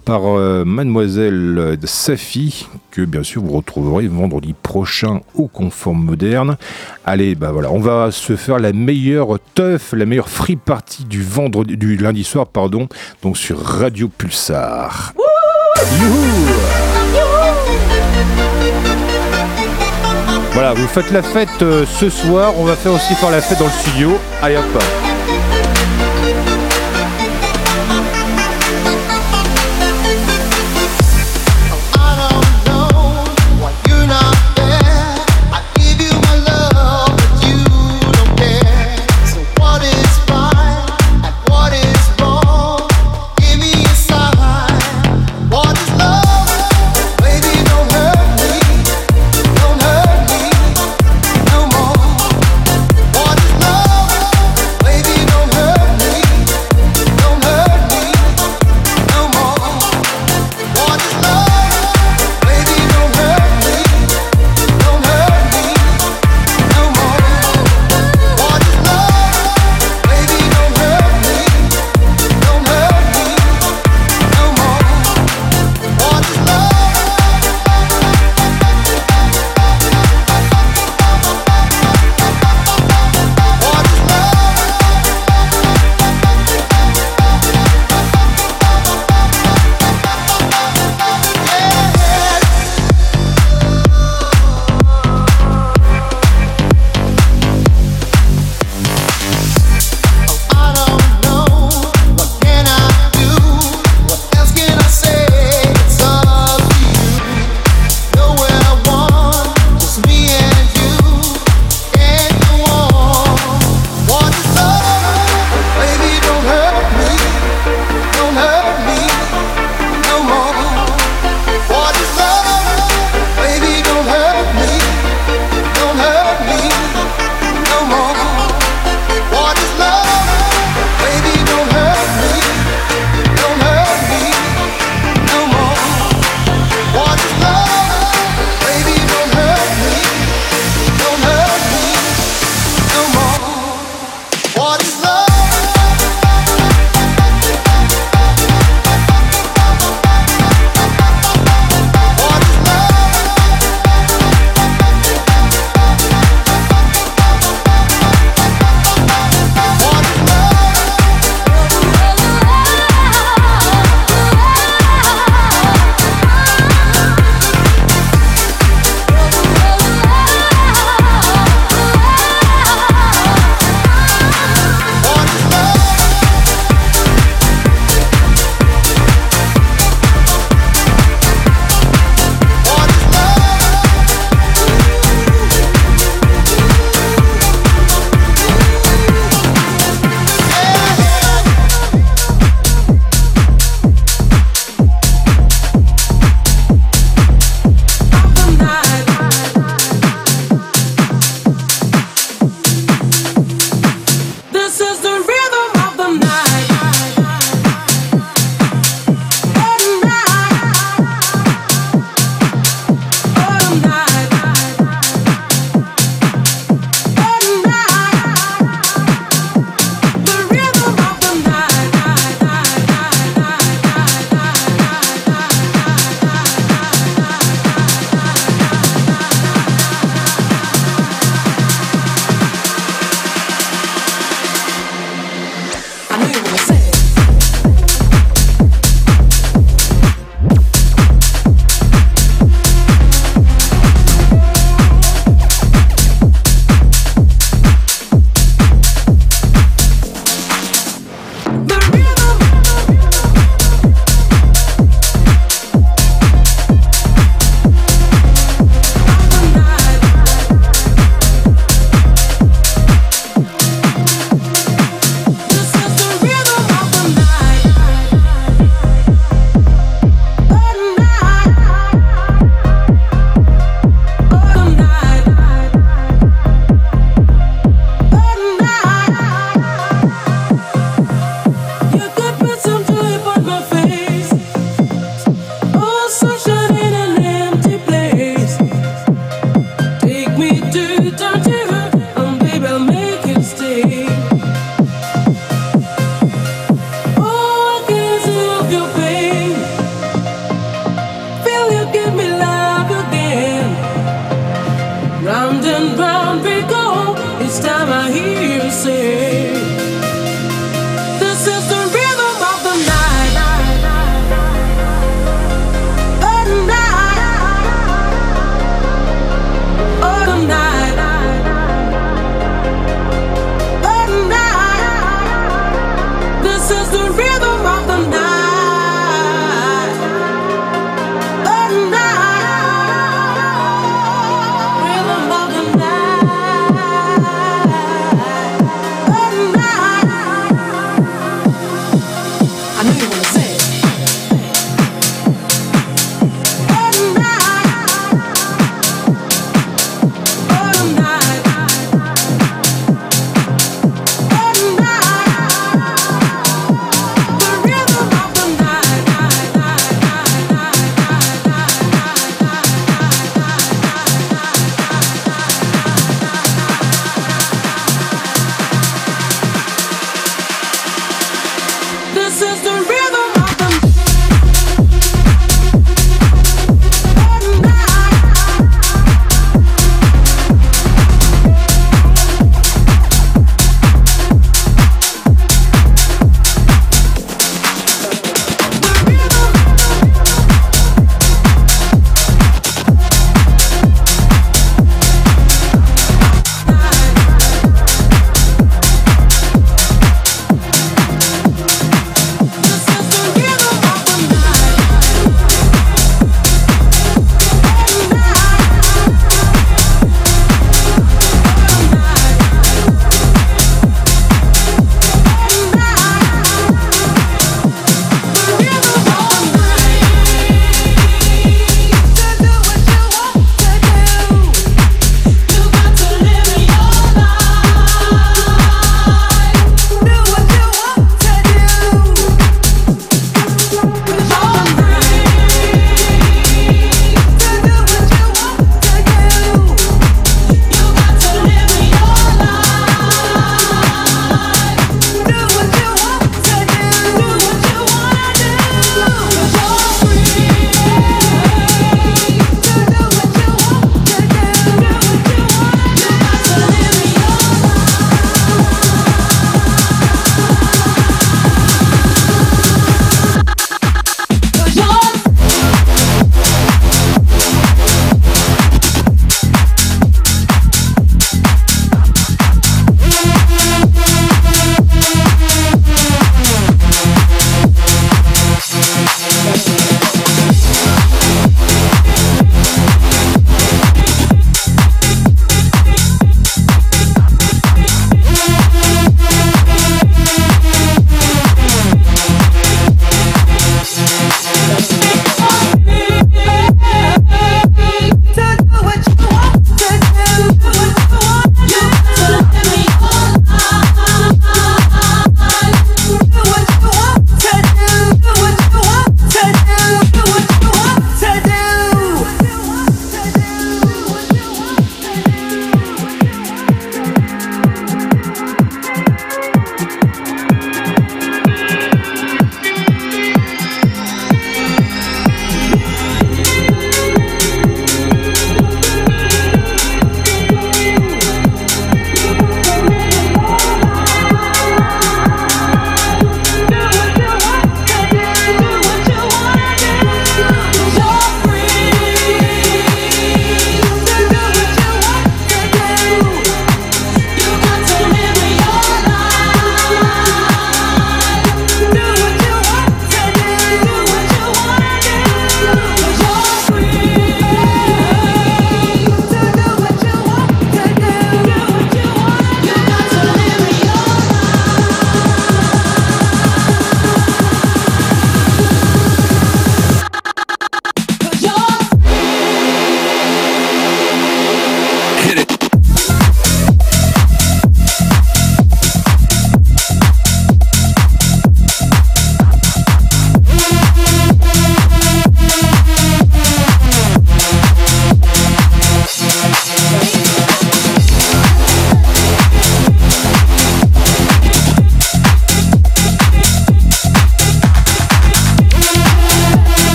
par euh, Mademoiselle euh, Safi, que bien sûr vous retrouverez vendredi prochain au Confort Moderne. Allez, bah voilà, on va se faire la meilleure teuf, la meilleure free party du vendredi, du lundi soir, pardon, donc sur Radio Pulsar. Voilà, vous faites la fête euh, ce soir, on va faire aussi faire la fête dans le studio. Allez hop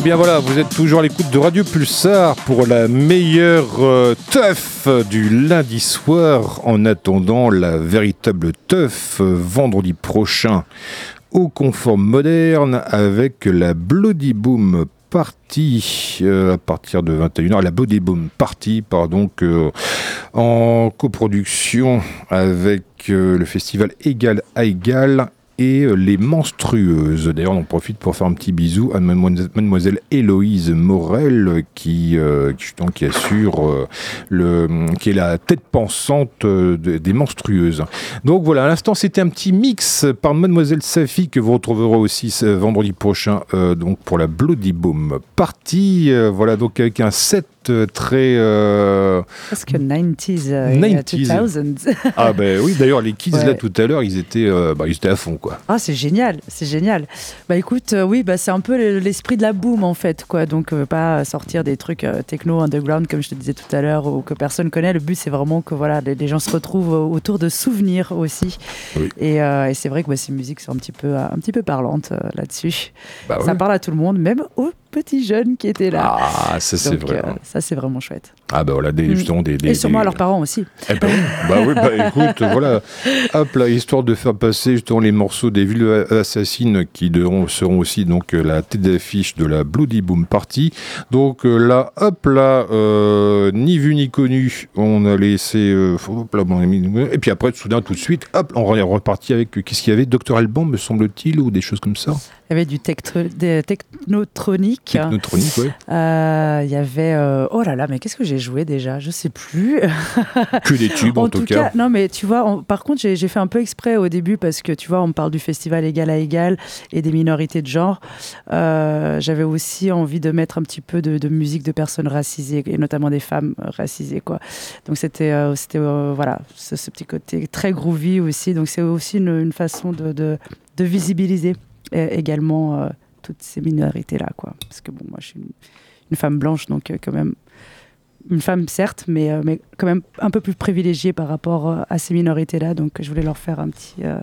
Eh bien voilà, vous êtes toujours à l'écoute de Radio Pulsar pour la meilleure euh, teuf du lundi soir. En attendant la véritable teuf euh, vendredi prochain au confort moderne avec la Bloody Boom Party euh, à partir de 21h, la Bloody Boom Party, pardon, en coproduction avec le festival Égal à Égal euh, les Monstrueuses. D'ailleurs, on en profite pour faire un petit bisou à mademoiselle, Héloïse Morel qui, euh, qui, assure euh, le, est la tête pensante de- des Monstrueuses. Donc voilà, à l'instant, c'était un petit mix par mademoiselle Safi que vous retrouverez aussi vendredi prochain donc pour la Bloody Boom Party. Euh, voilà, donc avec un set très... euh, Presque 90s, euh, 90s. 2000s. Ah ben oui, d'ailleurs, les kids là tout à l'heure, ils étaient, euh, bah, ils étaient à fond quoi. Ah, c'est génial, c'est génial. Bah écoute, euh, oui, bah, c'est un peu le- l'esprit de la boom en fait, quoi. Donc, euh, pas sortir des trucs euh, techno underground comme je te disais tout à l'heure ou que personne connaît. Le but, c'est vraiment que voilà, les, les gens se retrouvent euh, autour de souvenirs aussi. Et, euh, et c'est vrai que bah, ces musiques sont un petit peu, euh, un petit peu parlantes euh, là-dessus. Bah Ça ouais. parle à tout le monde, même aux petits jeunes qui étaient là. Ah, ça c'est vrai. Ça, c'est vraiment chouette. Ah bah voilà, des, Mm. justement des... des et sûrement des- à leurs parents aussi. Eh ben oui, bah oui, bah écoute, voilà. Hop là, histoire de faire passer justement les morceaux des villes assassines qui devront- seront aussi donc la tête d'affiche de la Bloody Boom Party. Donc euh, là, hop là, euh, ni vu ni connu, on a laissé. euh, hop là, et puis après, soudain, tout de suite, hop, on est reparti avec qu'est-ce qu'il y avait? Dr Alban, me semble-t-il, ou des choses comme ça? Il y avait du technotronique. Technotronique. Euh, Il y avait. euh, oh là là, mais qu'est-ce que j'ai joué déjà Je sais plus. Que des tubes en, tout, cas. Non, mais tu vois, on- par contre, j'ai fait un peu exprès au début parce que tu vois, on parle du festival égal à égal et des minorités de genre. Euh, J'avais aussi envie de mettre un petit peu de, de musique de personnes racisées et notamment des femmes racisées, quoi. Donc c'était, euh, c'était euh, voilà, ce, ce petit côté très groovy aussi. Donc c'est aussi une, une façon de, de, de visibiliser également toutes ces minorités là, quoi. Parce que bon, moi, je suis une, une femme blanche, donc quand même une femme certes, mais, euh, mais quand même un peu plus privilégiée par rapport euh, à ces minorités-là. Donc je voulais leur faire un petit, euh,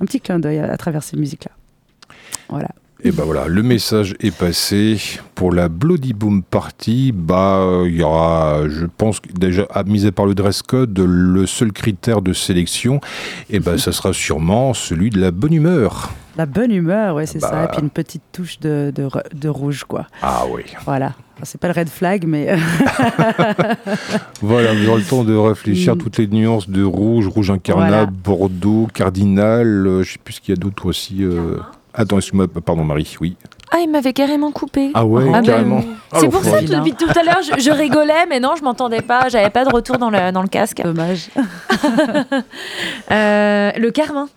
un petit clin d'œil à, travers ces musiques-là. Voilà. Et ben voilà, le message est passé. Pour la Bloody Boom Party, bah, il y aura, je pense, déjà, à mis à part le dress code, le seul critère de sélection, et ben, ça sera sûrement celui de la bonne humeur. La bonne humeur, ouais, c'est Bah. ça. Et puis une petite touche de, de, rouge, quoi. Ah oui. Voilà. Enfin, C'est pas le red flag, mais Voilà, vous aurez le temps de réfléchir à Mm. toutes les nuances de rouge, rouge incarnat, Voilà. bordeaux, cardinal, euh, je sais plus ce qu'il y a d'autre aussi. euh. Attends, excuse-moi, pardon Marie, oui. Ah, il m'avait carrément coupé. Ah ouais, Ah carrément. Ah, C'est pour ça que depuis tout à l'heure, je, je rigolais, mais non, je m'entendais pas. J'avais pas de retour dans le, dans le casque. dommage. Euh, le carmin.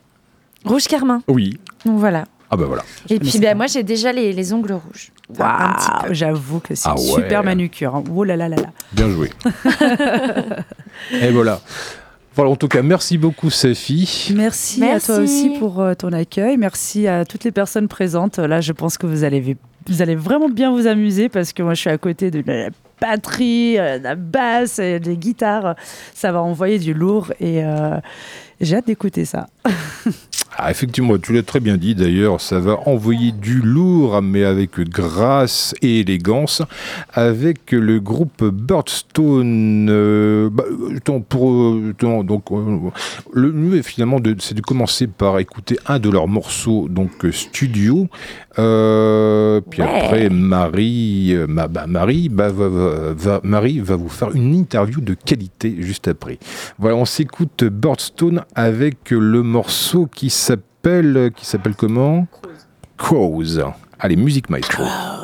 Rouge carmin. Oui. Donc voilà. Ah bah voilà. Et puis ben, pas. moi, j'ai déjà les, les ongles rouges. Waouh, j'avoue que c'est Ah une ouais. super manucure. hein. Oh là là là là. Bien joué. Et voilà. Voilà, en tout cas, merci beaucoup, Safi. Merci, Merci. à toi aussi pour euh, ton accueil. Merci à toutes les personnes présentes. Là, je pense que vous allez, vous allez vraiment bien vous amuser parce que moi, je suis à côté de la batterie, euh, de la basse, et des guitares. Ça va envoyer du lourd et euh, j'ai hâte d'écouter ça. Ah, effectivement, tu l'as très bien dit d'ailleurs, ça va envoyer du lourd, mais avec grâce et élégance, avec le groupe Birdstone. euh, bah, pour, donc, euh, le mieux finalement, c'est de commencer par écouter un de leurs morceaux, donc studio. Euh, puis Ouais. après, Marie, ma- bah, Marie, bah, va, Marie va vous faire une interview de qualité juste après. Voilà, on s'écoute Birdstone avec le morceau qui s'appelle qui s'appelle comment? Crows. Allez, musique maestro. Crows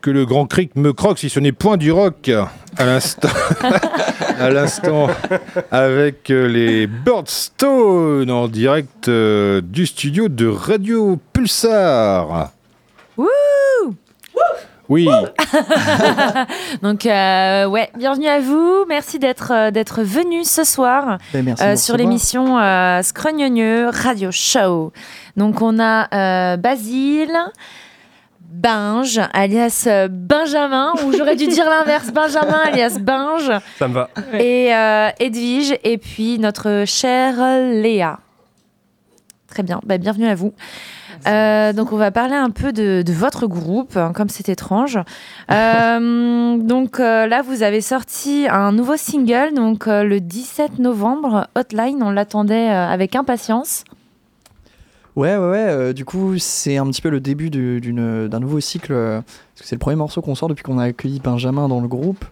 que le grand cric me croque si ce n'est point du rock à l'instant. à l'instant, avec euh, les Birdstone en direct euh, du studio de Radio Pulsar. Wouh Oui, Donc, euh, ouais, bienvenue à vous. Merci d'être euh, d'être venu ce soir merci euh, sur l'émission euh, Scrognonieux Radio Show. Donc, on a euh, Basile. Binge, alias euh, Benjamin, ou j'aurais dû dire l'inverse, Benjamin, alias Binge, Ça me va. et euh, Edwige, et puis notre chère Léa. Très bien, bah, bienvenue à vous. Euh, donc on va parler un peu de, de votre groupe, hein, comme c'est étrange. Euh, donc euh, là, vous avez sorti un nouveau single, donc euh, le 17 novembre, Hotline. On l'attendait euh, avec impatience. Ouais, ouais, ouais. euh, du coup, c'est un petit peu le début du- d'un nouveau cycle. euh, parce que c'est le premier morceau qu'on sort depuis qu'on a accueilli Benjamin dans le groupe.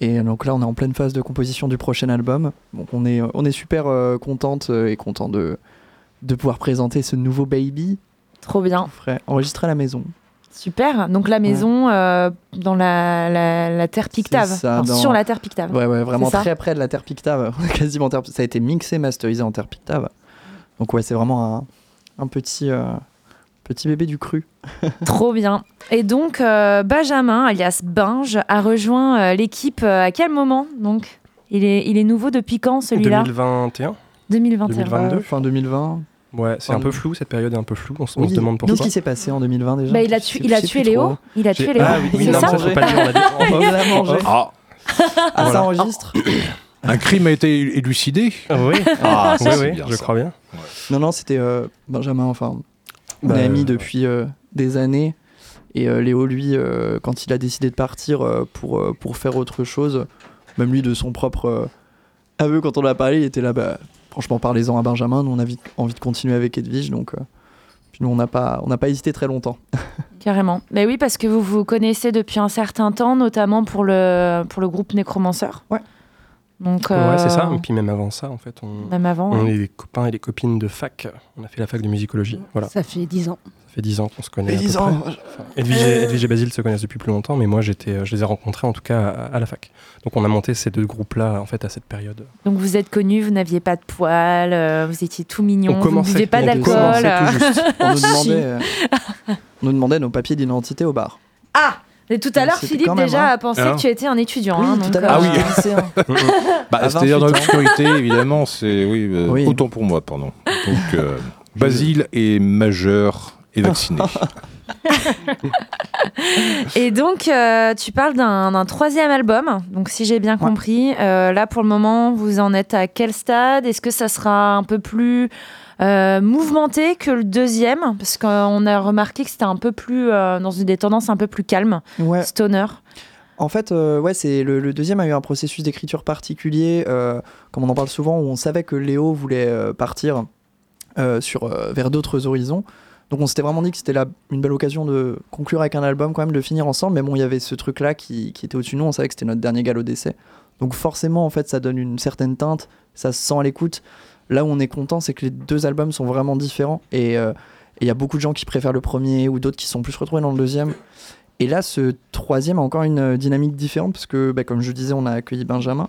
Et donc là, on est en pleine phase de composition du prochain album. Donc on est, on est super euh, contente et content de, de pouvoir présenter ce nouveau baby. Trop bien. Enregistré à la maison. Super. Donc la maison dans la, la- la terre Pictave, C'est ça, Enfin, dans- sur la terre Pictave. Ouais, ouais, vraiment très près de la terre Pictave. Quasiment en terre- Ça a été mixé, masterisé en terre Pictave. Donc ouais, c'est vraiment un, un petit, euh, petit bébé du cru. Trop bien. Et donc, euh, Benjamin, alias Binge, a rejoint euh, l'équipe euh, à quel moment donc? Il est, il est nouveau depuis quand celui-là? 2021 2021. 2022 Fin 2020. Ouais, c'est un peu flou, cette période est un peu floue. On, se- on Oui. se demande pourquoi. Qu'est-ce qui s'est passé en 2020 déjà Bah, il a sais- il a tué plus Léo. Il a tué Léo. Ah oui, oui, c'est non, ça ça, faut pas le dire, on l'a dit. On l'a mangé. Ah, Ah, ça enregistre un crime a été élucidé. Oui, Ah, ça, oui, c'est oui, bien, je ça. crois bien. Non, non, c'était euh, Benjamin, enfin, on Bah, est amis euh, depuis euh, des années. Et euh, Léo, lui, euh, quand il a décidé de partir euh, pour, euh, pour faire autre chose, même lui de son propre euh, aveu, quand on l'a parlé, il était là, bah, franchement, parlez-en à Benjamin. Nous, on a vite- envie de continuer avec Edwige, donc euh, puis nous, on n'a pas, on n'a pas hésité très longtemps. Carrément. Mais oui, parce que vous vous connaissez depuis un certain temps, notamment pour le, pour le groupe Nécromancer. Ouais. Donc, Ouais, c'est ça. euh, Et puis même avant ça, en fait, on, Même avant. on ouais. est des copains et des copines de fac. On a fait la fac de musicologie. Voilà. Ça fait 10 ans. Ça fait 10 ans qu'on se connaît. Et à peu 10 ans. près. Enfin, Edwige, et, Edwige et Basile se connaissent depuis plus longtemps, mais moi, j'étais, euh, je les ai rencontrés en tout cas à, à la fac. Donc on a monté ces deux groupes-là, en fait, à cette période. Donc vous êtes connus, vous n'aviez pas de poils, euh, vous étiez tout mignon, On vous ne commençait- buvez pas On d'alcool. commençait tout juste. On nous demandait, euh, on nous demandait nos papiers d'identité au bar. Ah Et tout à l'heure, Philippe déjà hein. a pensé Ah. que tu étais un étudiant. Oui, hein, tout donc, à l'heure, euh, Ah oui. lycéen. Bah, C'est-à-dire dans 28 ans. l'obscurité, évidemment, c'est oui, euh, Oui. autant pour moi, pardon. Donc, euh, Basile est majeur et vacciné. Et donc, euh, tu parles d'un troisième album. Donc, si j'ai bien compris, euh, là pour le moment, vous en êtes à quel stade? Est-ce que ça sera un peu plus euh, mouvementé que le deuxième Parce qu'on a remarqué que c'était un peu plus euh, dans une des tendances un peu plus calmes, Ouais. stoner. En fait, euh, ouais, c'est le, le deuxième a eu un processus d'écriture particulier, comme on en parle souvent, où on savait que Léo voulait partir sur, vers d'autres horizons. Donc on s'était vraiment dit que c'était là une belle occasion de conclure avec un album, quand même, de finir ensemble. Mais bon, il y avait ce truc-là qui, qui était au-dessus de nous, on savait que c'était notre dernier galop d'essai. Donc forcément, en fait, ça donne une certaine teinte, ça se sent à l'écoute. Là où on est content, c'est que les deux albums sont vraiment différents. Et euh, il y a beaucoup de gens qui préfèrent le premier ou d'autres qui sont plus retrouvés dans le deuxième. Et là, ce troisième a encore une euh, dynamique différente parce que, bah, comme je disais, on a accueilli Benjamin.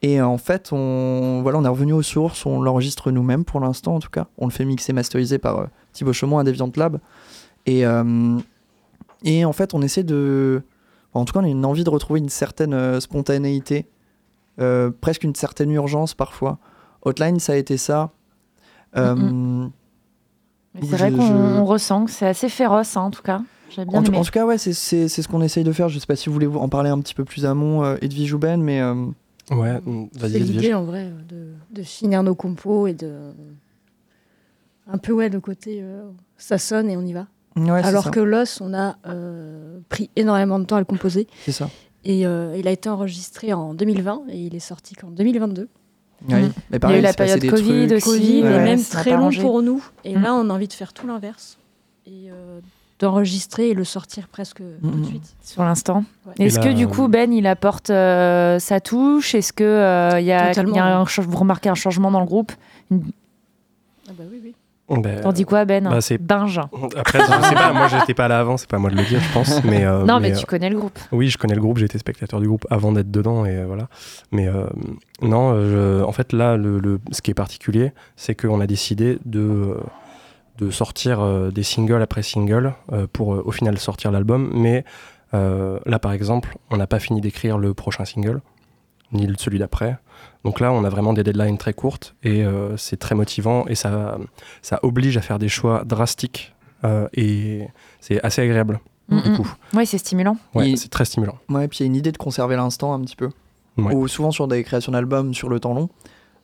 Et en fait, on, voilà, on est revenu aux sources, on l'enregistre nous-mêmes pour l'instant en tout cas. On le fait mixer, masteriser par euh, Thibaut Chaumont à Deviant Lab. Et, euh, et en fait, on essaie de. En tout cas, on a une envie de retrouver une certaine spontanéité, presque une certaine urgence parfois. Hotline, ça a été ça. Euh, C'est vrai qu'on je- ressent que c'est assez féroce, hein, en tout cas. Bien en, tout- aimé. en tout cas, ouais, c'est c'est- c'est ce qu'on essaye de faire. Je sais pas si vous voulez en parler un petit peu plus amont, euh, Edwige ou Ben, mais. euh, Ouais, mm, C'est l'idée en vrai de, de finir nos compos et de. Un peu, ouais, le côté euh, ça sonne et on y va. Ouais, c'est Alors ça. que l'os, on a euh, pris énormément de temps à le composer. C'est ça. Et euh, il a été enregistré en 2020 et il est sorti qu'en 2022. Oui. Mais pareil, Il y a eu la période Covid trucs. aussi. Covid, ouais, et même ça très long pour nous. Et Mm. là, on a envie de faire tout l'inverse. Et euh, d'enregistrer et le sortir presque tout de Mhm. suite. Sur l'instant. Ouais. Est-ce que du coup Ben il apporte euh, sa touche? Est-ce que euh, il y a, y a un, vous remarquez un changement dans le groupe? Ah bah oui, oui. T'en dis quoi, Ben Bah, c'est- Binge. Après, je sais pas, moi j'étais pas là avant, c'est pas à moi de le dire, je pense. Mais, euh, Non, mais tu euh, connais le groupe. Oui, je connais le groupe, j'ai été spectateur du groupe avant d'être dedans, et voilà. Mais euh, non, je- en fait, là, le, le- ce qui est particulier, c'est qu'on a décidé de, de sortir des singles après singles pour au final sortir l'album. Mais là, par exemple, on n'a pas fini d'écrire le prochain single, ni celui d'après. Donc là, on a vraiment des deadlines très courtes et euh, c'est très motivant et ça, ça oblige à faire des choix drastiques euh, et c'est assez agréable. Mm, Du coup, Ouais, c'est stimulant. ouais, c'est très stimulant. Ouais, puis il y a une idée de conserver l'instant un petit peu. Ouais. Ou souvent sur des créations d'albums sur le temps long,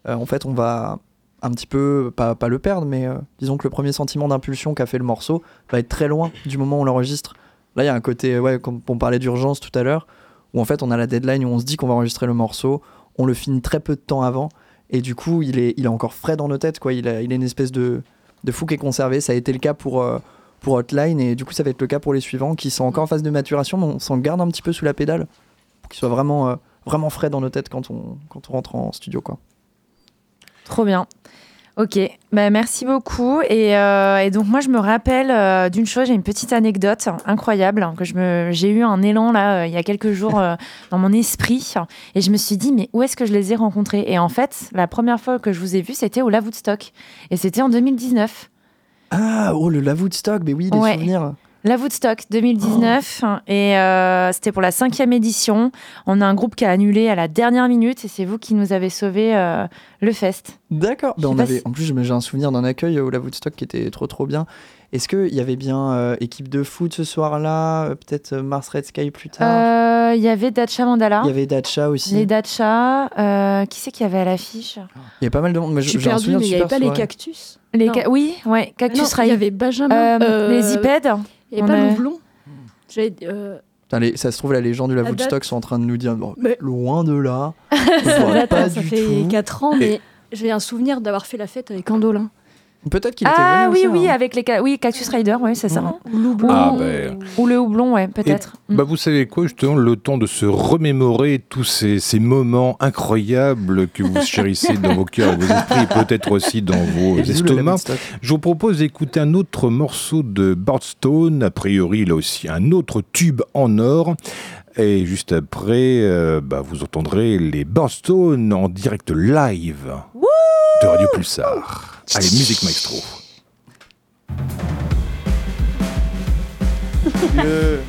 euh, en fait, on va un petit peu, pas, pas le perdre, mais euh, disons que le premier sentiment d'impulsion qu'a fait le morceau va être très loin du moment où on l'enregistre. Là, il y a un côté, ouais, comme on parlait d'urgence tout à l'heure, où en fait, on a la deadline où on se dit qu'on va enregistrer le morceau, on le finit très peu de temps avant, et du coup, il est, il est encore frais dans nos têtes, quoi. Il a une espèce de, de fou qui est conservé. Ça a été le cas pour. euh, pour Hotline et du coup ça va être le cas pour les suivants qui sont encore en phase de maturation mais on s'en garde un petit peu sous la pédale pour qu'ils soient vraiment, euh, frais dans nos têtes quand on, quand on rentre en studio. Quoi. Trop bien. Ok, bah, merci beaucoup. Et, euh, et donc moi, je me rappelle euh, d'une chose, j'ai une petite anecdote incroyable hein, que je me, j'ai eu un élan là euh, il y a quelques jours dans mon esprit et je me suis dit mais où est-ce que je les ai rencontrés? Et en fait, la première fois que je vous ai vus, c'était au La Woodstock et c'était en 2019. Ah, oh le La Woodstock, mais oui, les Ouais. souvenirs. La Woodstock 2019 et euh, c'était pour la cinquième édition. On a un groupe qui a annulé à la dernière minute et c'est vous qui nous avez sauvé euh, le fest. D'accord. Ben, on avait, si- En plus, j'ai un souvenir d'un accueil au La Woodstock qui était trop trop bien. Est-ce qu'il y avait bien euh, équipe de foot ce soir-là euh, Peut-être euh, Mars Red Sky plus tard? Euh, Il y avait Dacha Mandala. Il y avait Dacha aussi. Les Dacha. euh, qui c'est qu'il y avait à l'affiche? Il y a pas mal de monde. mais Je suis j'ai un perdu, souvenir mais il n'y avait pas les cactus? les Non. ca- Oui, ouais, Cactus Non, Ride. Il y avait Benjamin. Euh, les Et On pas a- Loublon. Euh, Putain, les- ça se trouve, là, les gens du La La date- Woodstock sont en train de nous dire bon, Mais- loin de là. ça date, pas ça du fait tout. 4 ans, mais j'ai un souvenir d'avoir fait la fête avec Andolin. Peut-être qu'il était Ah venu oui, aussi, oui, hein. avec les ca- oui, Cactus Rider, oui, c'est ça. Ou Loublon. Ah, ben. Ou le houblon, ouais, peut-être. Et, bah, vous savez quoi, justement, le temps de se remémorer tous ces, ces moments incroyables que vous chérissez dans vos cœurs et vos esprits, et peut-être aussi dans vos estomacs. Je vous propose d'écouter un autre morceau de Birdstone, a priori là aussi un autre tube en or. Et juste après, euh, bah, vous entendrez les Birdstone en direct live de Radio Pulsar. Allez, musique maestro. Le-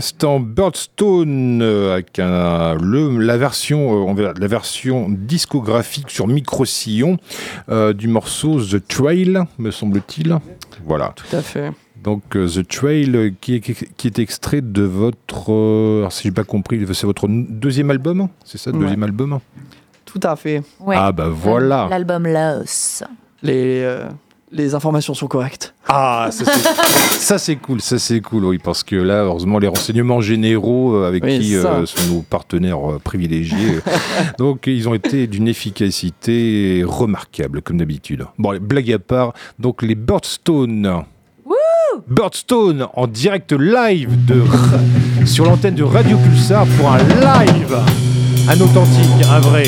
l'instant Birdstone euh, avec un- le, la version euh, la version discographique sur micro-sillon euh, du morceau The Trail, me semble-t-il. Voilà. Tout à fait. Donc euh, The Trail euh, qui est, qui est extrait de votre, euh, alors, si j'ai pas compris, c'est votre deuxième album, c'est ça, Ouais. deuxième album? Tout à fait. Ouais. Ah bah voilà. L'album Laos. Les, euh, les informations sont correctes. Ah, ça c'est- ça c'est cool, ça c'est cool, oui, parce que là, heureusement, les renseignements généraux euh, avec Oui, qui euh, sont nos partenaires euh, privilégiés, donc ils ont été d'une efficacité remarquable, comme d'habitude. Bon, les blagues à part, donc les Birdstone. Birdstone en direct live de sur l'antenne de Radio Pulsar pour un live, un authentique, un vrai.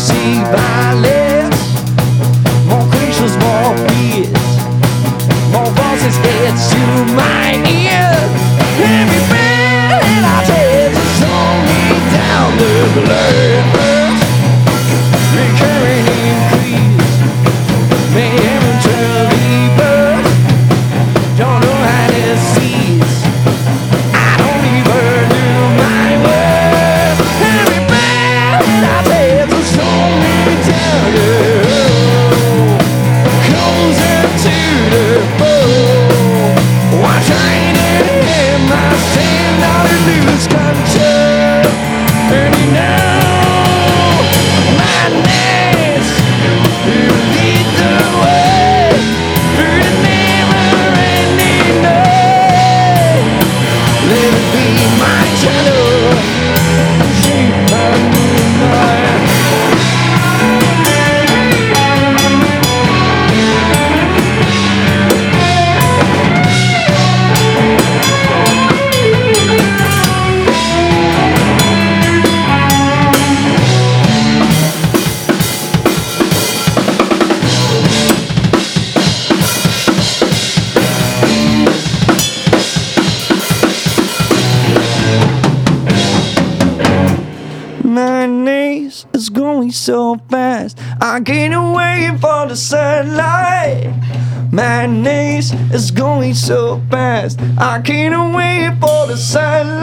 se valer. More creatures, more beers, more voices get to my ear. Every I the. Is going so fast. I can't wait for the sunlight.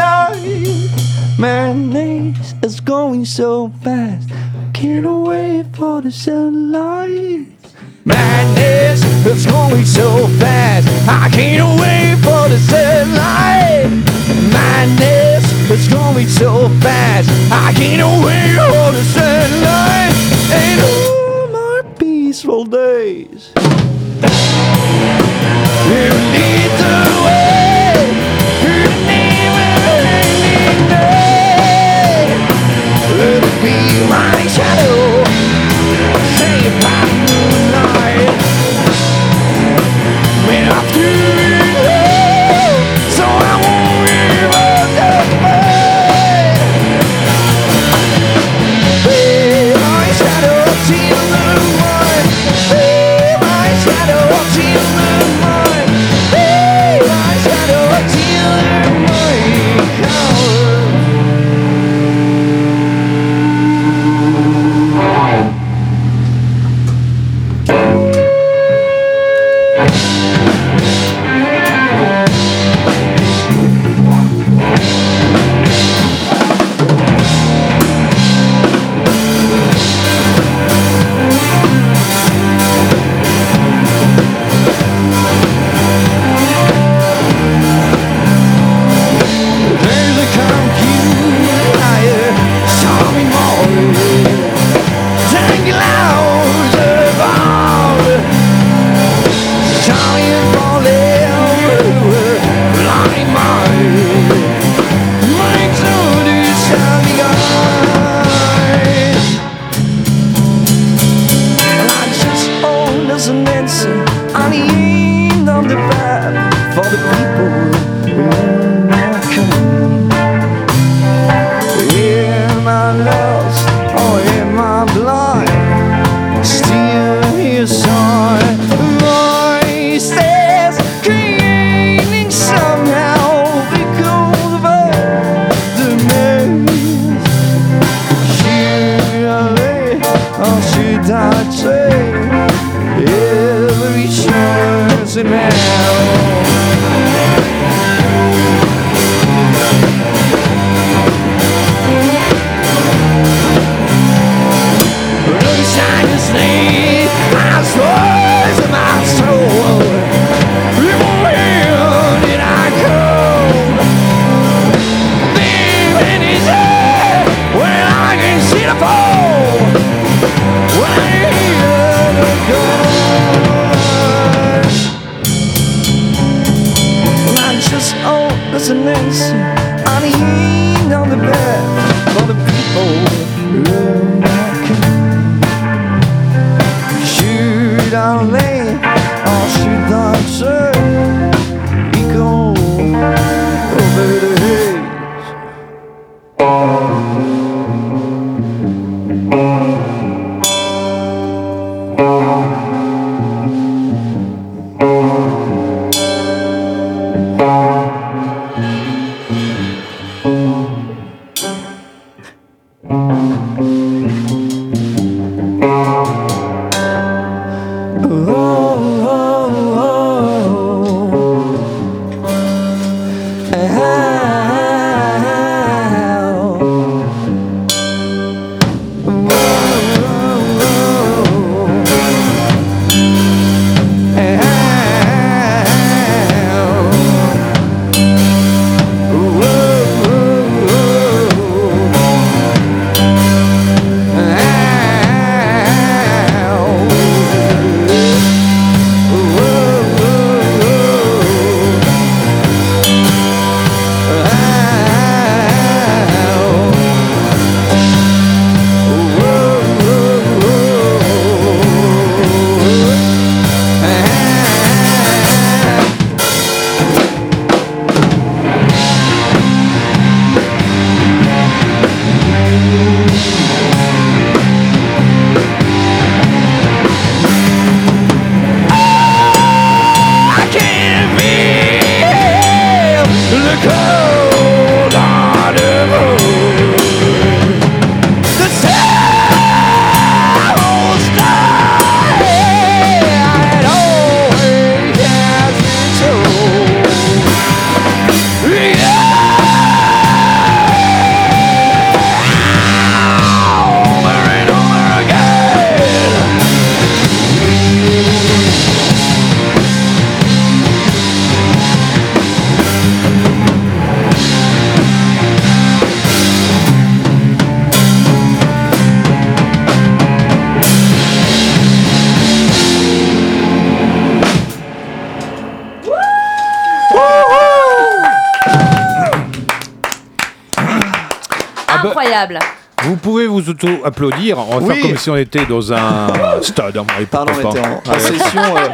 Auto-applaudir. On va Oui. faire comme si on était dans un stade. hein, et Pardon, on était en, en session, euh,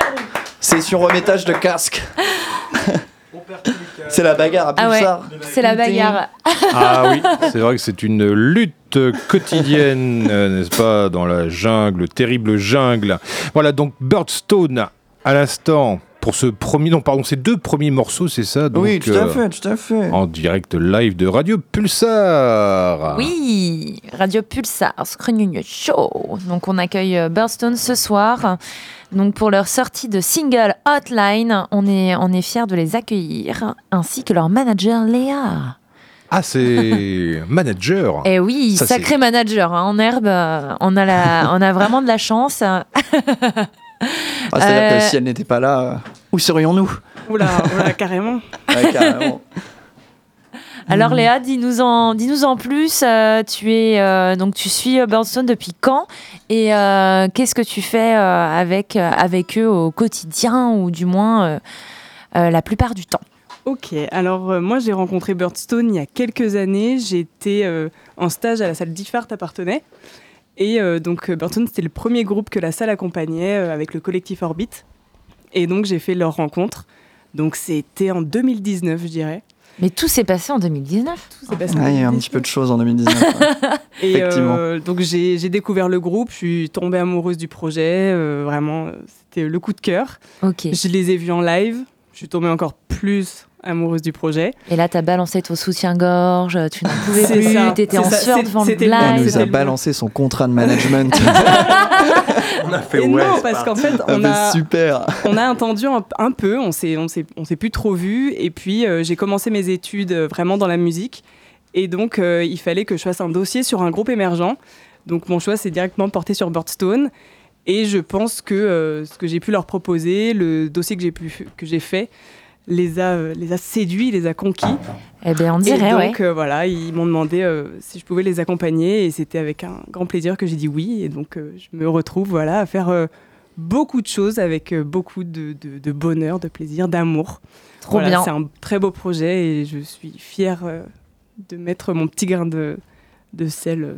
session remettage de casque. C'est la bagarre à Ah ouais, c'est la bagarre. Ah oui, c'est vrai que c'est une lutte quotidienne, euh, n'est-ce pas, dans la jungle, terrible jungle. Voilà, donc Birdstone, à l'instant, pour ce premier, non, pardon, ces deux premiers morceaux, c'est ça donc, Oui, tout à euh, fait, tout à fait. En direct live de Radio Pulsar. Oui, Radio Pulsar, Screen Show. Donc on accueille euh, Birdstone ce soir. Donc pour leur sortie de single Hotline, on est, on est fiers de les accueillir, ainsi que leur manager Léa. Ah, c'est manager. Eh oui, Ça, sacré manager hein, en herbe. euh, On a, la, on a vraiment de la chance. Ah, C'est-à-dire Euh, que si elle n'était pas là, euh, où serions-nous? Oula, oula, carrément. Ouais, carrément. Alors Léa, dis-nous en, dis-nous en plus. euh, tu es euh, donc tu suis euh, Birdstone depuis quand? Et euh, qu'est-ce que tu fais euh, avec euh, avec eux au quotidien ou du moins euh, euh, la plupart du temps? Ok, alors euh, moi j'ai rencontré Birdstone il y a quelques années. J'étais euh, en stage à la salle d'IFART à Partenay. Et euh, donc euh, Birdstone c'était le premier groupe que la salle accompagnait euh, avec le collectif Orbit. Et donc j'ai fait leur rencontre. Donc c'était en 2019 je dirais. Mais tout s'est passé en 2019. Tout s'est passé en Ouais, il y a un 2019. petit peu de choses en 2019. ouais. Et Effectivement. euh, donc j'ai j'ai découvert le groupe, je suis tombée amoureuse du projet, euh, vraiment, c'était le coup de cœur. Ok. Je les ai vus en live, je suis tombée encore plus amoureuse du projet. Et là, t'as balancé ton soutien-gorge, tu n'en pouvais C'est plus, ça, t'étais c'est en sueur devant le le Elle nous a balancé son contrat de management. On a fait Et non, parce qu'en fait, Ah, on mais a, super. on a entendu un, un peu, on s'est, on s'est, on s'est plus trop vu. Et puis, euh, j'ai commencé mes études euh, vraiment dans la musique. Et donc, euh, il fallait que je fasse un dossier sur un groupe émergent. Donc, mon choix s'est directement porté sur Birdstone. Et je pense que euh, ce que j'ai pu leur proposer, le dossier que j'ai, pu, que j'ai fait, les a, les a séduits, les a conquis. Eh bien, on Et dirait, donc, ouais. euh, voilà, ils m'ont demandé euh, si je pouvais les accompagner et c'était avec un grand plaisir que j'ai dit oui. Et donc, euh, je me retrouve voilà, à faire euh, beaucoup de choses avec euh, beaucoup de, de- de bonheur, de plaisir, d'amour. Trop Voilà, bien. C'est un très beau projet et je suis fière euh, de mettre mon petit grain de, de sel euh,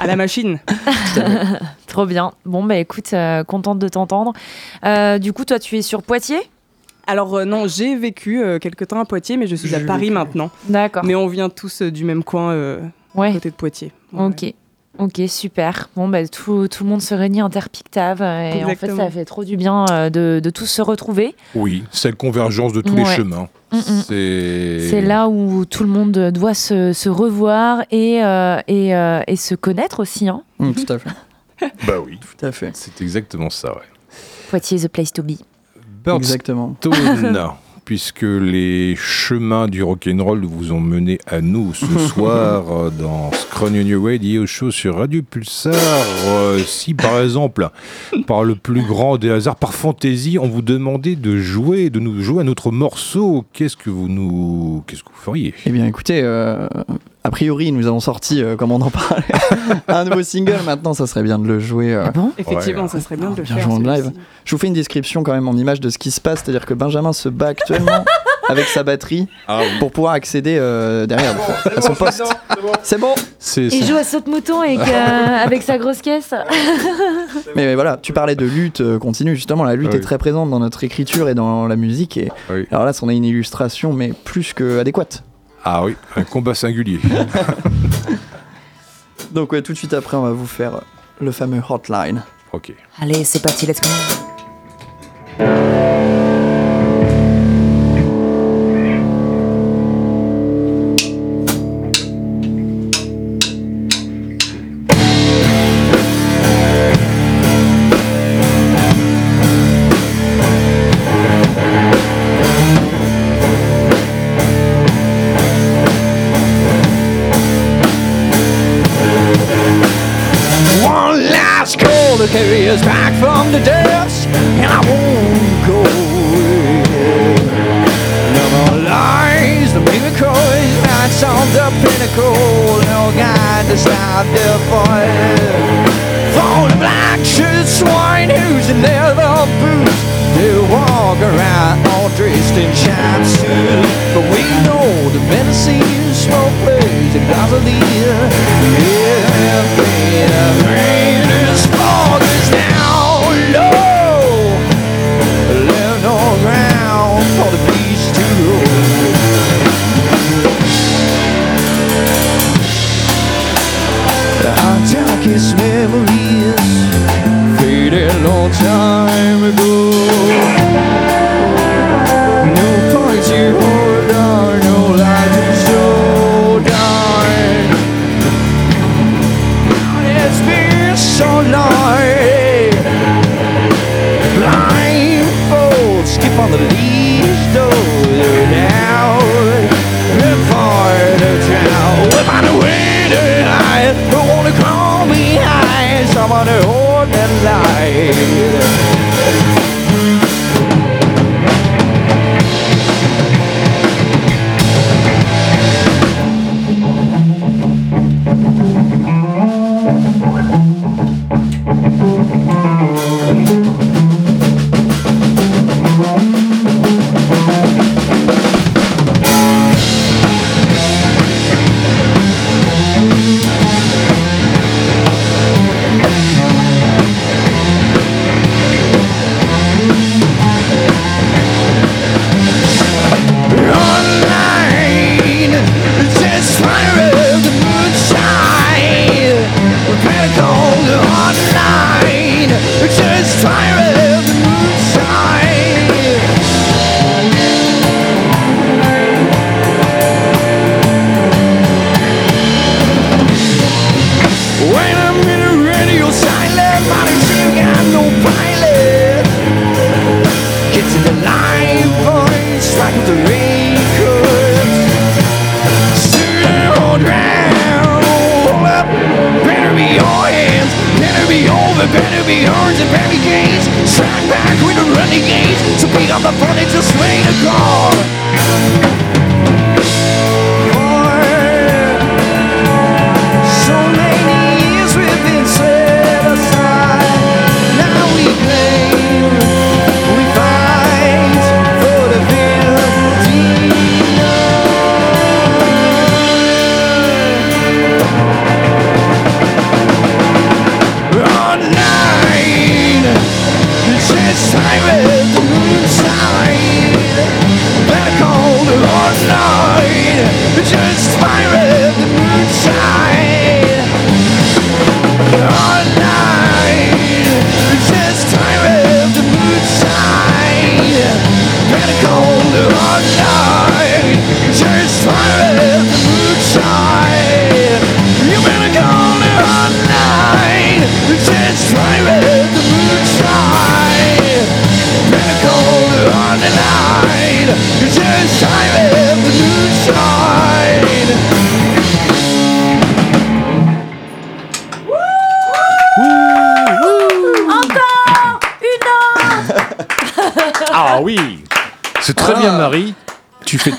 à la machine. Trop bien. Bon, bah écoute, euh, contente de t'entendre. Euh, du coup, toi, tu es sur Poitiers? Alors euh, non, j'ai vécu euh, quelque temps à Poitiers, mais je suis à Paris vécu. maintenant. D'accord. Mais on vient tous euh, du même coin, euh, Ouais. côté de Poitiers. Ok. Ok, super. Bon, bah, tout, tout le monde se réunit en terre pictave et en fait, ça fait trop du bien euh, de, de tous se retrouver. Oui, cette convergence de tous les chemins. Mm, mm. C'est C'est là où tout le monde doit se, se revoir et, euh, et, euh, et se connaître aussi. Hein. Mm, tout à fait. Bah oui, tout à fait. C'est exactement ça, ouais. Poitiers, the place to be. Exactement. Puisque les chemins du rock'n'roll vous ont mené à nous ce soir euh, dans Screen New Radio Show sur Radio Pulsar. Euh, si par exemple, par le plus grand des hasards, par fantaisie, on vous demandait de jouer, de nous jouer à notre morceau, qu'est-ce que vous nous, qu'est-ce que vous feriez? Eh bien, écoutez, euh, a priori, nous avons sorti, euh, comme on en parlait, un nouveau single. Maintenant, ça serait bien de le jouer. euh, Effectivement, ça serait bien de le bien faire. en live. Je vous fais une description quand même en image de ce qui se passe, c'est-à-dire que Benjamin se bat actuellement avec sa batterie pour pouvoir accéder euh, derrière à son poste. C'est bon. Il joue à saute-mouton avec, euh, avec sa grosse caisse. Mais, mais voilà, tu parlais de lutte euh, continue. Justement, la lutte Oui. est très présente dans notre écriture et dans la musique. Et alors là, on a une illustration, mais plus que adéquate. Ah oui, un combat singulier. Donc ouais, tout de suite après, on va vous faire le fameux hotline. Ok. Allez, c'est parti, let's go.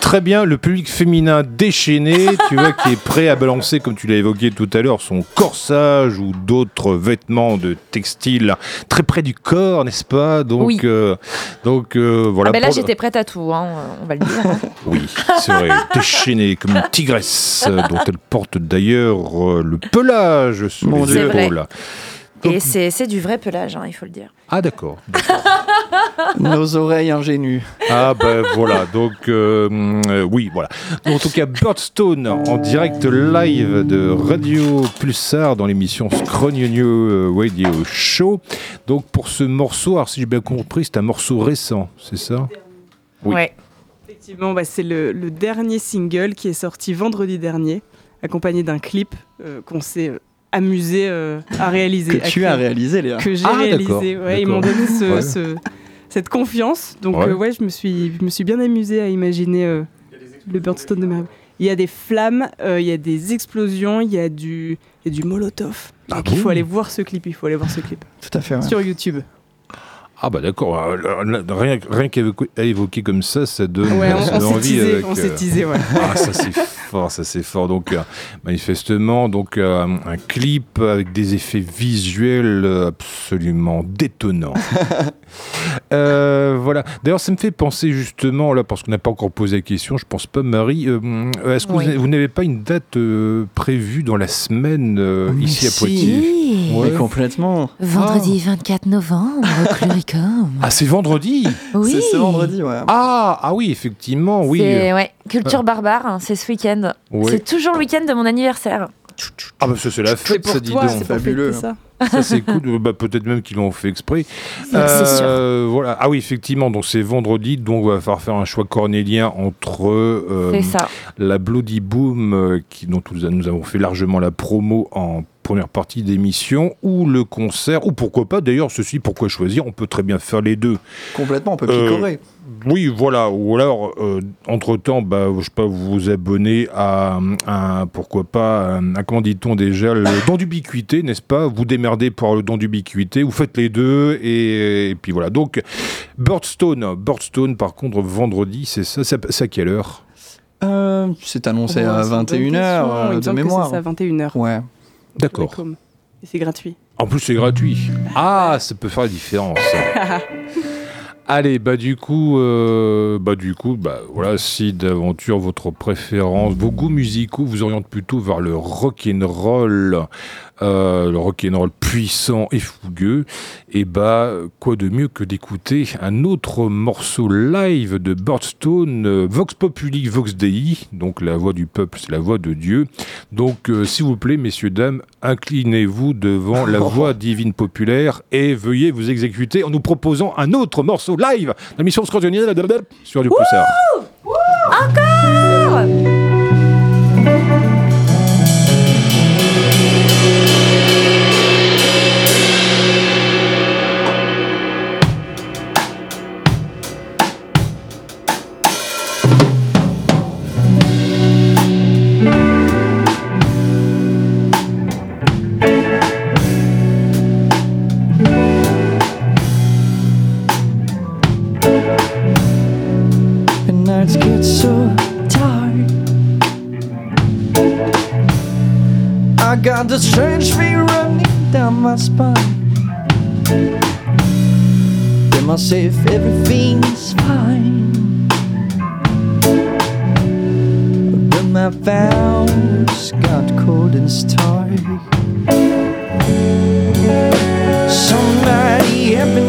Très bien le public féminin déchaîné, tu vois, qui est prêt à balancer, comme tu l'as évoqué tout à l'heure, son corsage ou d'autres vêtements de textile très près du corps, n'est-ce pas? Donc, Oui. euh, donc euh, voilà. ah ben là, pour- j'étais prête à tout, hein, on va le dire. hein. Oui, c'est vrai, déchaînée comme une tigresse, euh, dont elle porte d'ailleurs euh, le pelage sur Mon les épaules. Et c'est c'est du vrai pelage, hein, il faut le dire. Ah d'accord. Nos oreilles ingénues. Ah ben voilà, donc euh, euh, oui, voilà. En tout cas, Birdstone en direct live de Radio Pulsar dans l'émission Scrognonio euh, Radio Show. Donc pour ce morceau, alors si j'ai bien compris, c'est un morceau récent, c'est ça? Oui. Ouais. Effectivement, bah, c'est le, le dernier single qui est sorti vendredi dernier, accompagné d'un clip euh, qu'on euh, amusé euh, à réaliser. Que à tu créer. as réalisé, Léa. Que j'ai Ah, réalisé. Ouais, ils m'ont donné ce- Ouais. ce- cette confiance. Donc, Ouais. euh, ouais, je, me suis, je me suis bien amusé à imaginer euh, le Birdstone de Merveille. Il y a des flammes, euh, il y a des explosions, il y a du, il y a du molotov. Ah Donc, il faut aller voir ce clip, il faut aller voir ce clip. Tout à fait. ouais. Sur YouTube. Ah bah d'accord, euh, là, rien, rien qu'à évoquer, comme ça, ça donne, Ouais, on- ça on donne envie. teasé, avec, on s'est teasé, ouais. Ah ça c'est fort, ça c'est fort. Donc euh, manifestement, donc euh, un clip avec des effets visuels euh, absolument détonnants. Euh, voilà. D'ailleurs, ça me fait penser justement là, parce qu'on n'a pas encore posé la question. Je pense pas, Marie. euh, Est-ce que vous Oui. avez- vous, n'avez pas une date euh, prévue dans la semaine euh, Mais ici à. Poitiers? Mais complètement. Vendredi 24 novembre, au Ah, c'est vendredi Oui. C'est ce vendredi, ouais. Ah, ah oui, effectivement, oui. C'est euh, ouais, Culture barbare, hein, c'est ce week-end. Ouais. C'est toujours le week-end de mon anniversaire. Ah bah ça c'est la fête, ça dit toi, donc. c'est pour Fabuleux. fêter ça. Ça c'est cool. Bah, Peut-être même qu'ils l'ont fait exprès. Sûr. Euh, Voilà. Ah oui, effectivement. Donc c'est vendredi. Donc on va falloir faire un choix cornélien entre euh, C'est ça. la Bloody Boom, euh, qui, dont nous, avons fait largement la promo en première partie d'émission, ou le concert, ou pourquoi pas. D'ailleurs, ceci, pourquoi choisir? On peut très bien faire les deux. Complètement, on peut Euh, picorer. Oui, voilà. Ou alors, euh, entre-temps, bah, je sais pas, vous vous abonnez à, un pourquoi pas, un, un- comment dit-on déjà, le don d'ubiquité, n'est-ce pas? Vous démerdez pour le don d'ubiquité, vous faites les deux, et, et puis voilà. Donc, Birdstone, Birdstone, par contre, vendredi, c'est ça, c'est à- à quelle heure? Euh, c'est annoncé Oh, à c'est une bonne 21h question. Il euh, de mémoire. c'est ça, 21h. Ouais. D'accord. Et c'est gratuit. En plus, c'est gratuit. Ah, ça peut faire la différence. Allez, bah du coup, euh, bah du coup, bah voilà, si d'aventure votre préférence, vos goûts musicaux vous orientent plutôt vers le rock and roll, euh, le rock and roll puissant et fougueux, et bah quoi de mieux que d'écouter un autre morceau live de Birdstone, euh, Vox Populi, Vox Dei, donc la voix du peuple, c'est la voix de Dieu. Donc, euh, s'il vous plaît, messieurs dames, inclinez-vous devant la voix divine populaire et veuillez vous exécuter en nous proposant un autre morceau live de l'émission Scorpionienne sur du Poussard. Encore got this strange feeling running down my spine. Am I safe? Everything's fine. But my vows got cold and starry. Somebody help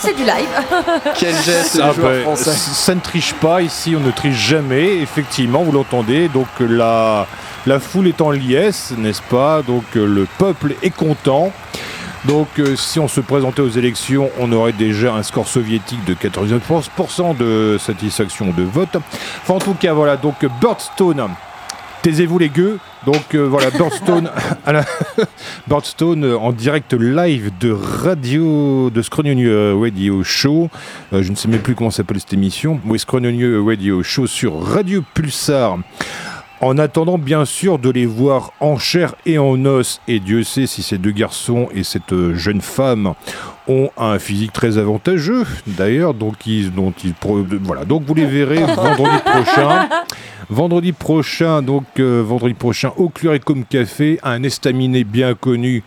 c'est du live. Quel geste ah joueur bah, français. Ça ne triche pas ici, on ne triche jamais. Effectivement, vous l'entendez. Donc la, la foule est en liesse, n'est-ce pas? Donc euh, le peuple est content. Donc euh, si on se présentait aux élections, on aurait déjà un score soviétique de 99% de satisfaction de vote. Enfin en tout cas voilà, donc Birdstone, taisez-vous les gueux, donc euh, voilà, Birdstone, euh, en direct live de radio, de Scrognonieux Radio Show. Euh, je ne sais même plus comment s'appelle cette émission. Oui, Scrognonieux Radio Show sur Radio Pulsar. En attendant bien sûr de les voir en chair et en os, et Dieu sait si ces deux garçons et cette euh, jeune femme ont un physique très avantageux, d'ailleurs, donc dont ils voilà, donc vous les verrez vendredi prochain. Vendredi prochain, donc euh, vendredi prochain au Cluricum Café, un estaminet bien connu,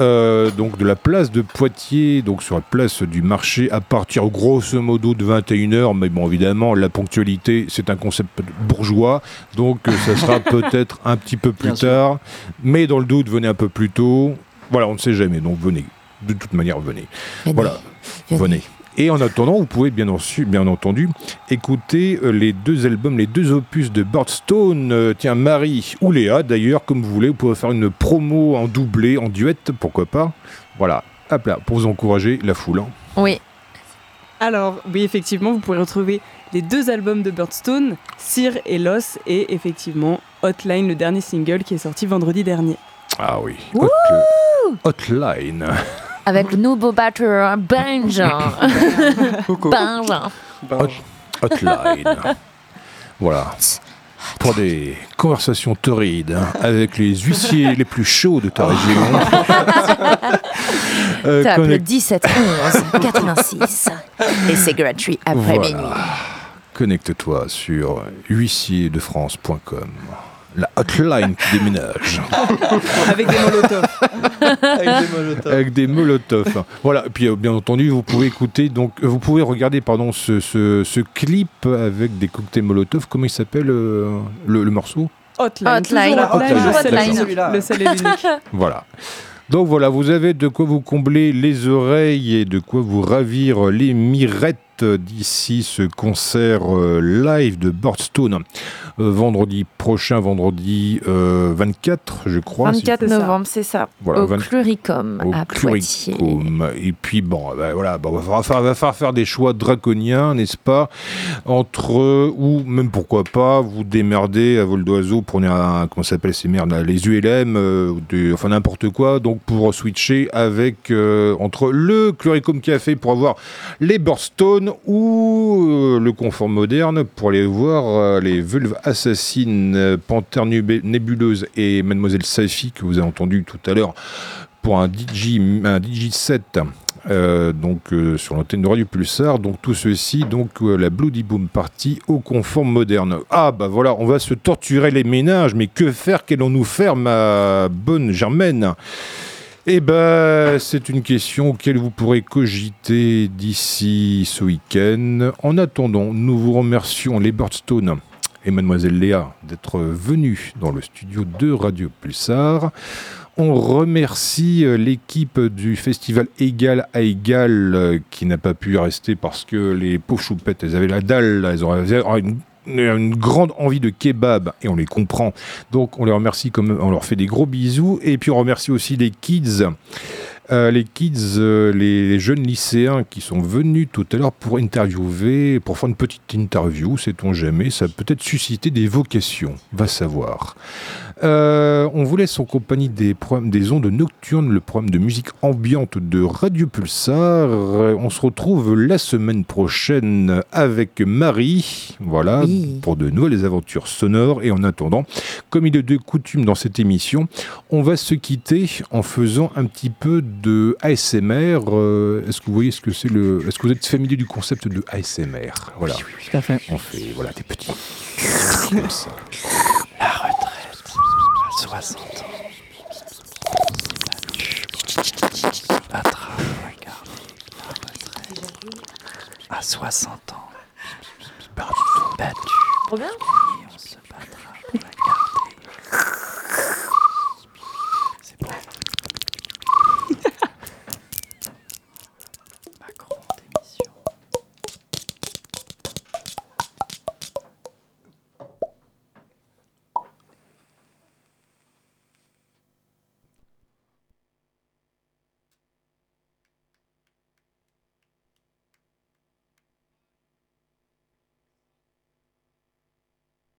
euh, donc de la place de Poitiers, donc sur la place du marché, à partir grosso modo de 21h. Mais bon, évidemment, la ponctualité, c'est un concept bourgeois, donc euh, ça sera peut-être un petit peu plus Bien sûr. tard. Mais dans le doute, venez un peu plus tôt. Voilà, on ne sait jamais, donc venez. De toute manière, venez. Venez. Voilà, venez. Et en attendant, vous pouvez bien, ensu- bien entendu écouter euh, les deux albums, les deux opus de Birdstone. Euh, tiens, Marie ou Léa, d'ailleurs, comme vous voulez, vous pouvez faire une promo en doublé, en duet, pourquoi pas. Voilà, hop là, pour vous encourager la foule. hein. Oui. Alors, oui, effectivement, vous pourrez retrouver les deux albums de Birdstone, Cire et Loss, et effectivement Hotline, le dernier single qui est sorti vendredi dernier. Ah oui, Hotline. Avec le nouveau batteur Benjamin. Benjamin. Hot- Hotline. voilà. Pour des conversations torrides hein, avec les huissiers les plus chauds de ta région. Euh, Tape le connect- 17 11 86 et c'est gratuit après Voilà. minuit. Connecte-toi sur huissierdefrance.com. La hotline qui déménage. Avec des molotovs. Avec des molotovs. Voilà. Et puis, euh, bien entendu, vous pouvez écouter, donc, euh, vous pouvez regarder, pardon, ce, ce- ce clip avec des cocktails molotov. Comment il s'appelle euh, le, le morceau? Hotline. Hotline. toujours Hotline. Le seul- Hotline. celui-là. Le seul et l'unique. Voilà. Donc voilà, vous avez de quoi vous combler les oreilles et de quoi vous ravir les mirettes d'ici ce concert euh, live de Birdstone euh, vendredi prochain, vendredi euh, 24, je crois. si- 24 novembre, c'est ça. Voilà, au 20 Cluricum au à Poitiers. Cluricum. Et puis bon, ben voilà, bon, va, falloir, va falloir faire des choix draconiens, n'est-ce pas Entre euh, ou même pourquoi pas vous démerder à vol d'oiseau pour un comment ça s'appelle ces merdes les ULM, euh, de- enfin n'importe quoi. Donc pour switcher avec euh, entre le Cluricum Café pour avoir les Ou euh, le confort moderne pour aller voir euh, les Vulves Assassines, Panthère Nébuleuse et Mademoiselle Safi que vous avez entendu tout à l'heure pour un DJ, un euh, donc sur l'antenne de Radio Pulsar, donc tout ceci, donc la Bloody Boom Party au confort moderne. Ah bah voilà, on va se torturer les ménages, mais que faire Qu'allons-nous faire, ma bonne Germaine? Eh ben, c'est une question auquel vous pourrez cogiter d'ici ce week-end. En attendant, nous vous remercions les Birdstone et Mademoiselle Léa d'être venus dans le studio de Radio Pulsar. On remercie euh, l'équipe du festival Égal à Égal euh, qui n'a pas pu rester parce que les pauvres choupettes, elles avaient la dalle, une grande envie de kebab et on les comprend. Donc on les remercie comme on leur fait des gros bisous et puis on remercie aussi les kids. Euh, les kids, euh, les, les jeunes lycéens qui sont venus tout à l'heure pour interviewer, pour faire une petite interview, sait-on jamais, ça peut peut-être susciter des vocations, va savoir. Euh, on vous laisse en compagnie des, programmes, des ondes nocturnes, le programme de musique ambiante de Radio Pulsar. Euh, On se retrouve la semaine prochaine avec Marie, voilà, pour de nouvelles aventures sonores. Et en attendant, comme il est de coutume dans cette émission, on va se quitter en faisant un petit peu de ASMR. Euh, Est-ce que vous voyez ce que c'est le Est-ce que vous êtes familier du concept de ASMR Voilà. Tout à fait. On fait voilà des petits. Comme ça. 60 ans. on La trappe, regarde, la retraite. À 60 ans. Battu. Battu. Trop bien. Et on se battra pour la garder.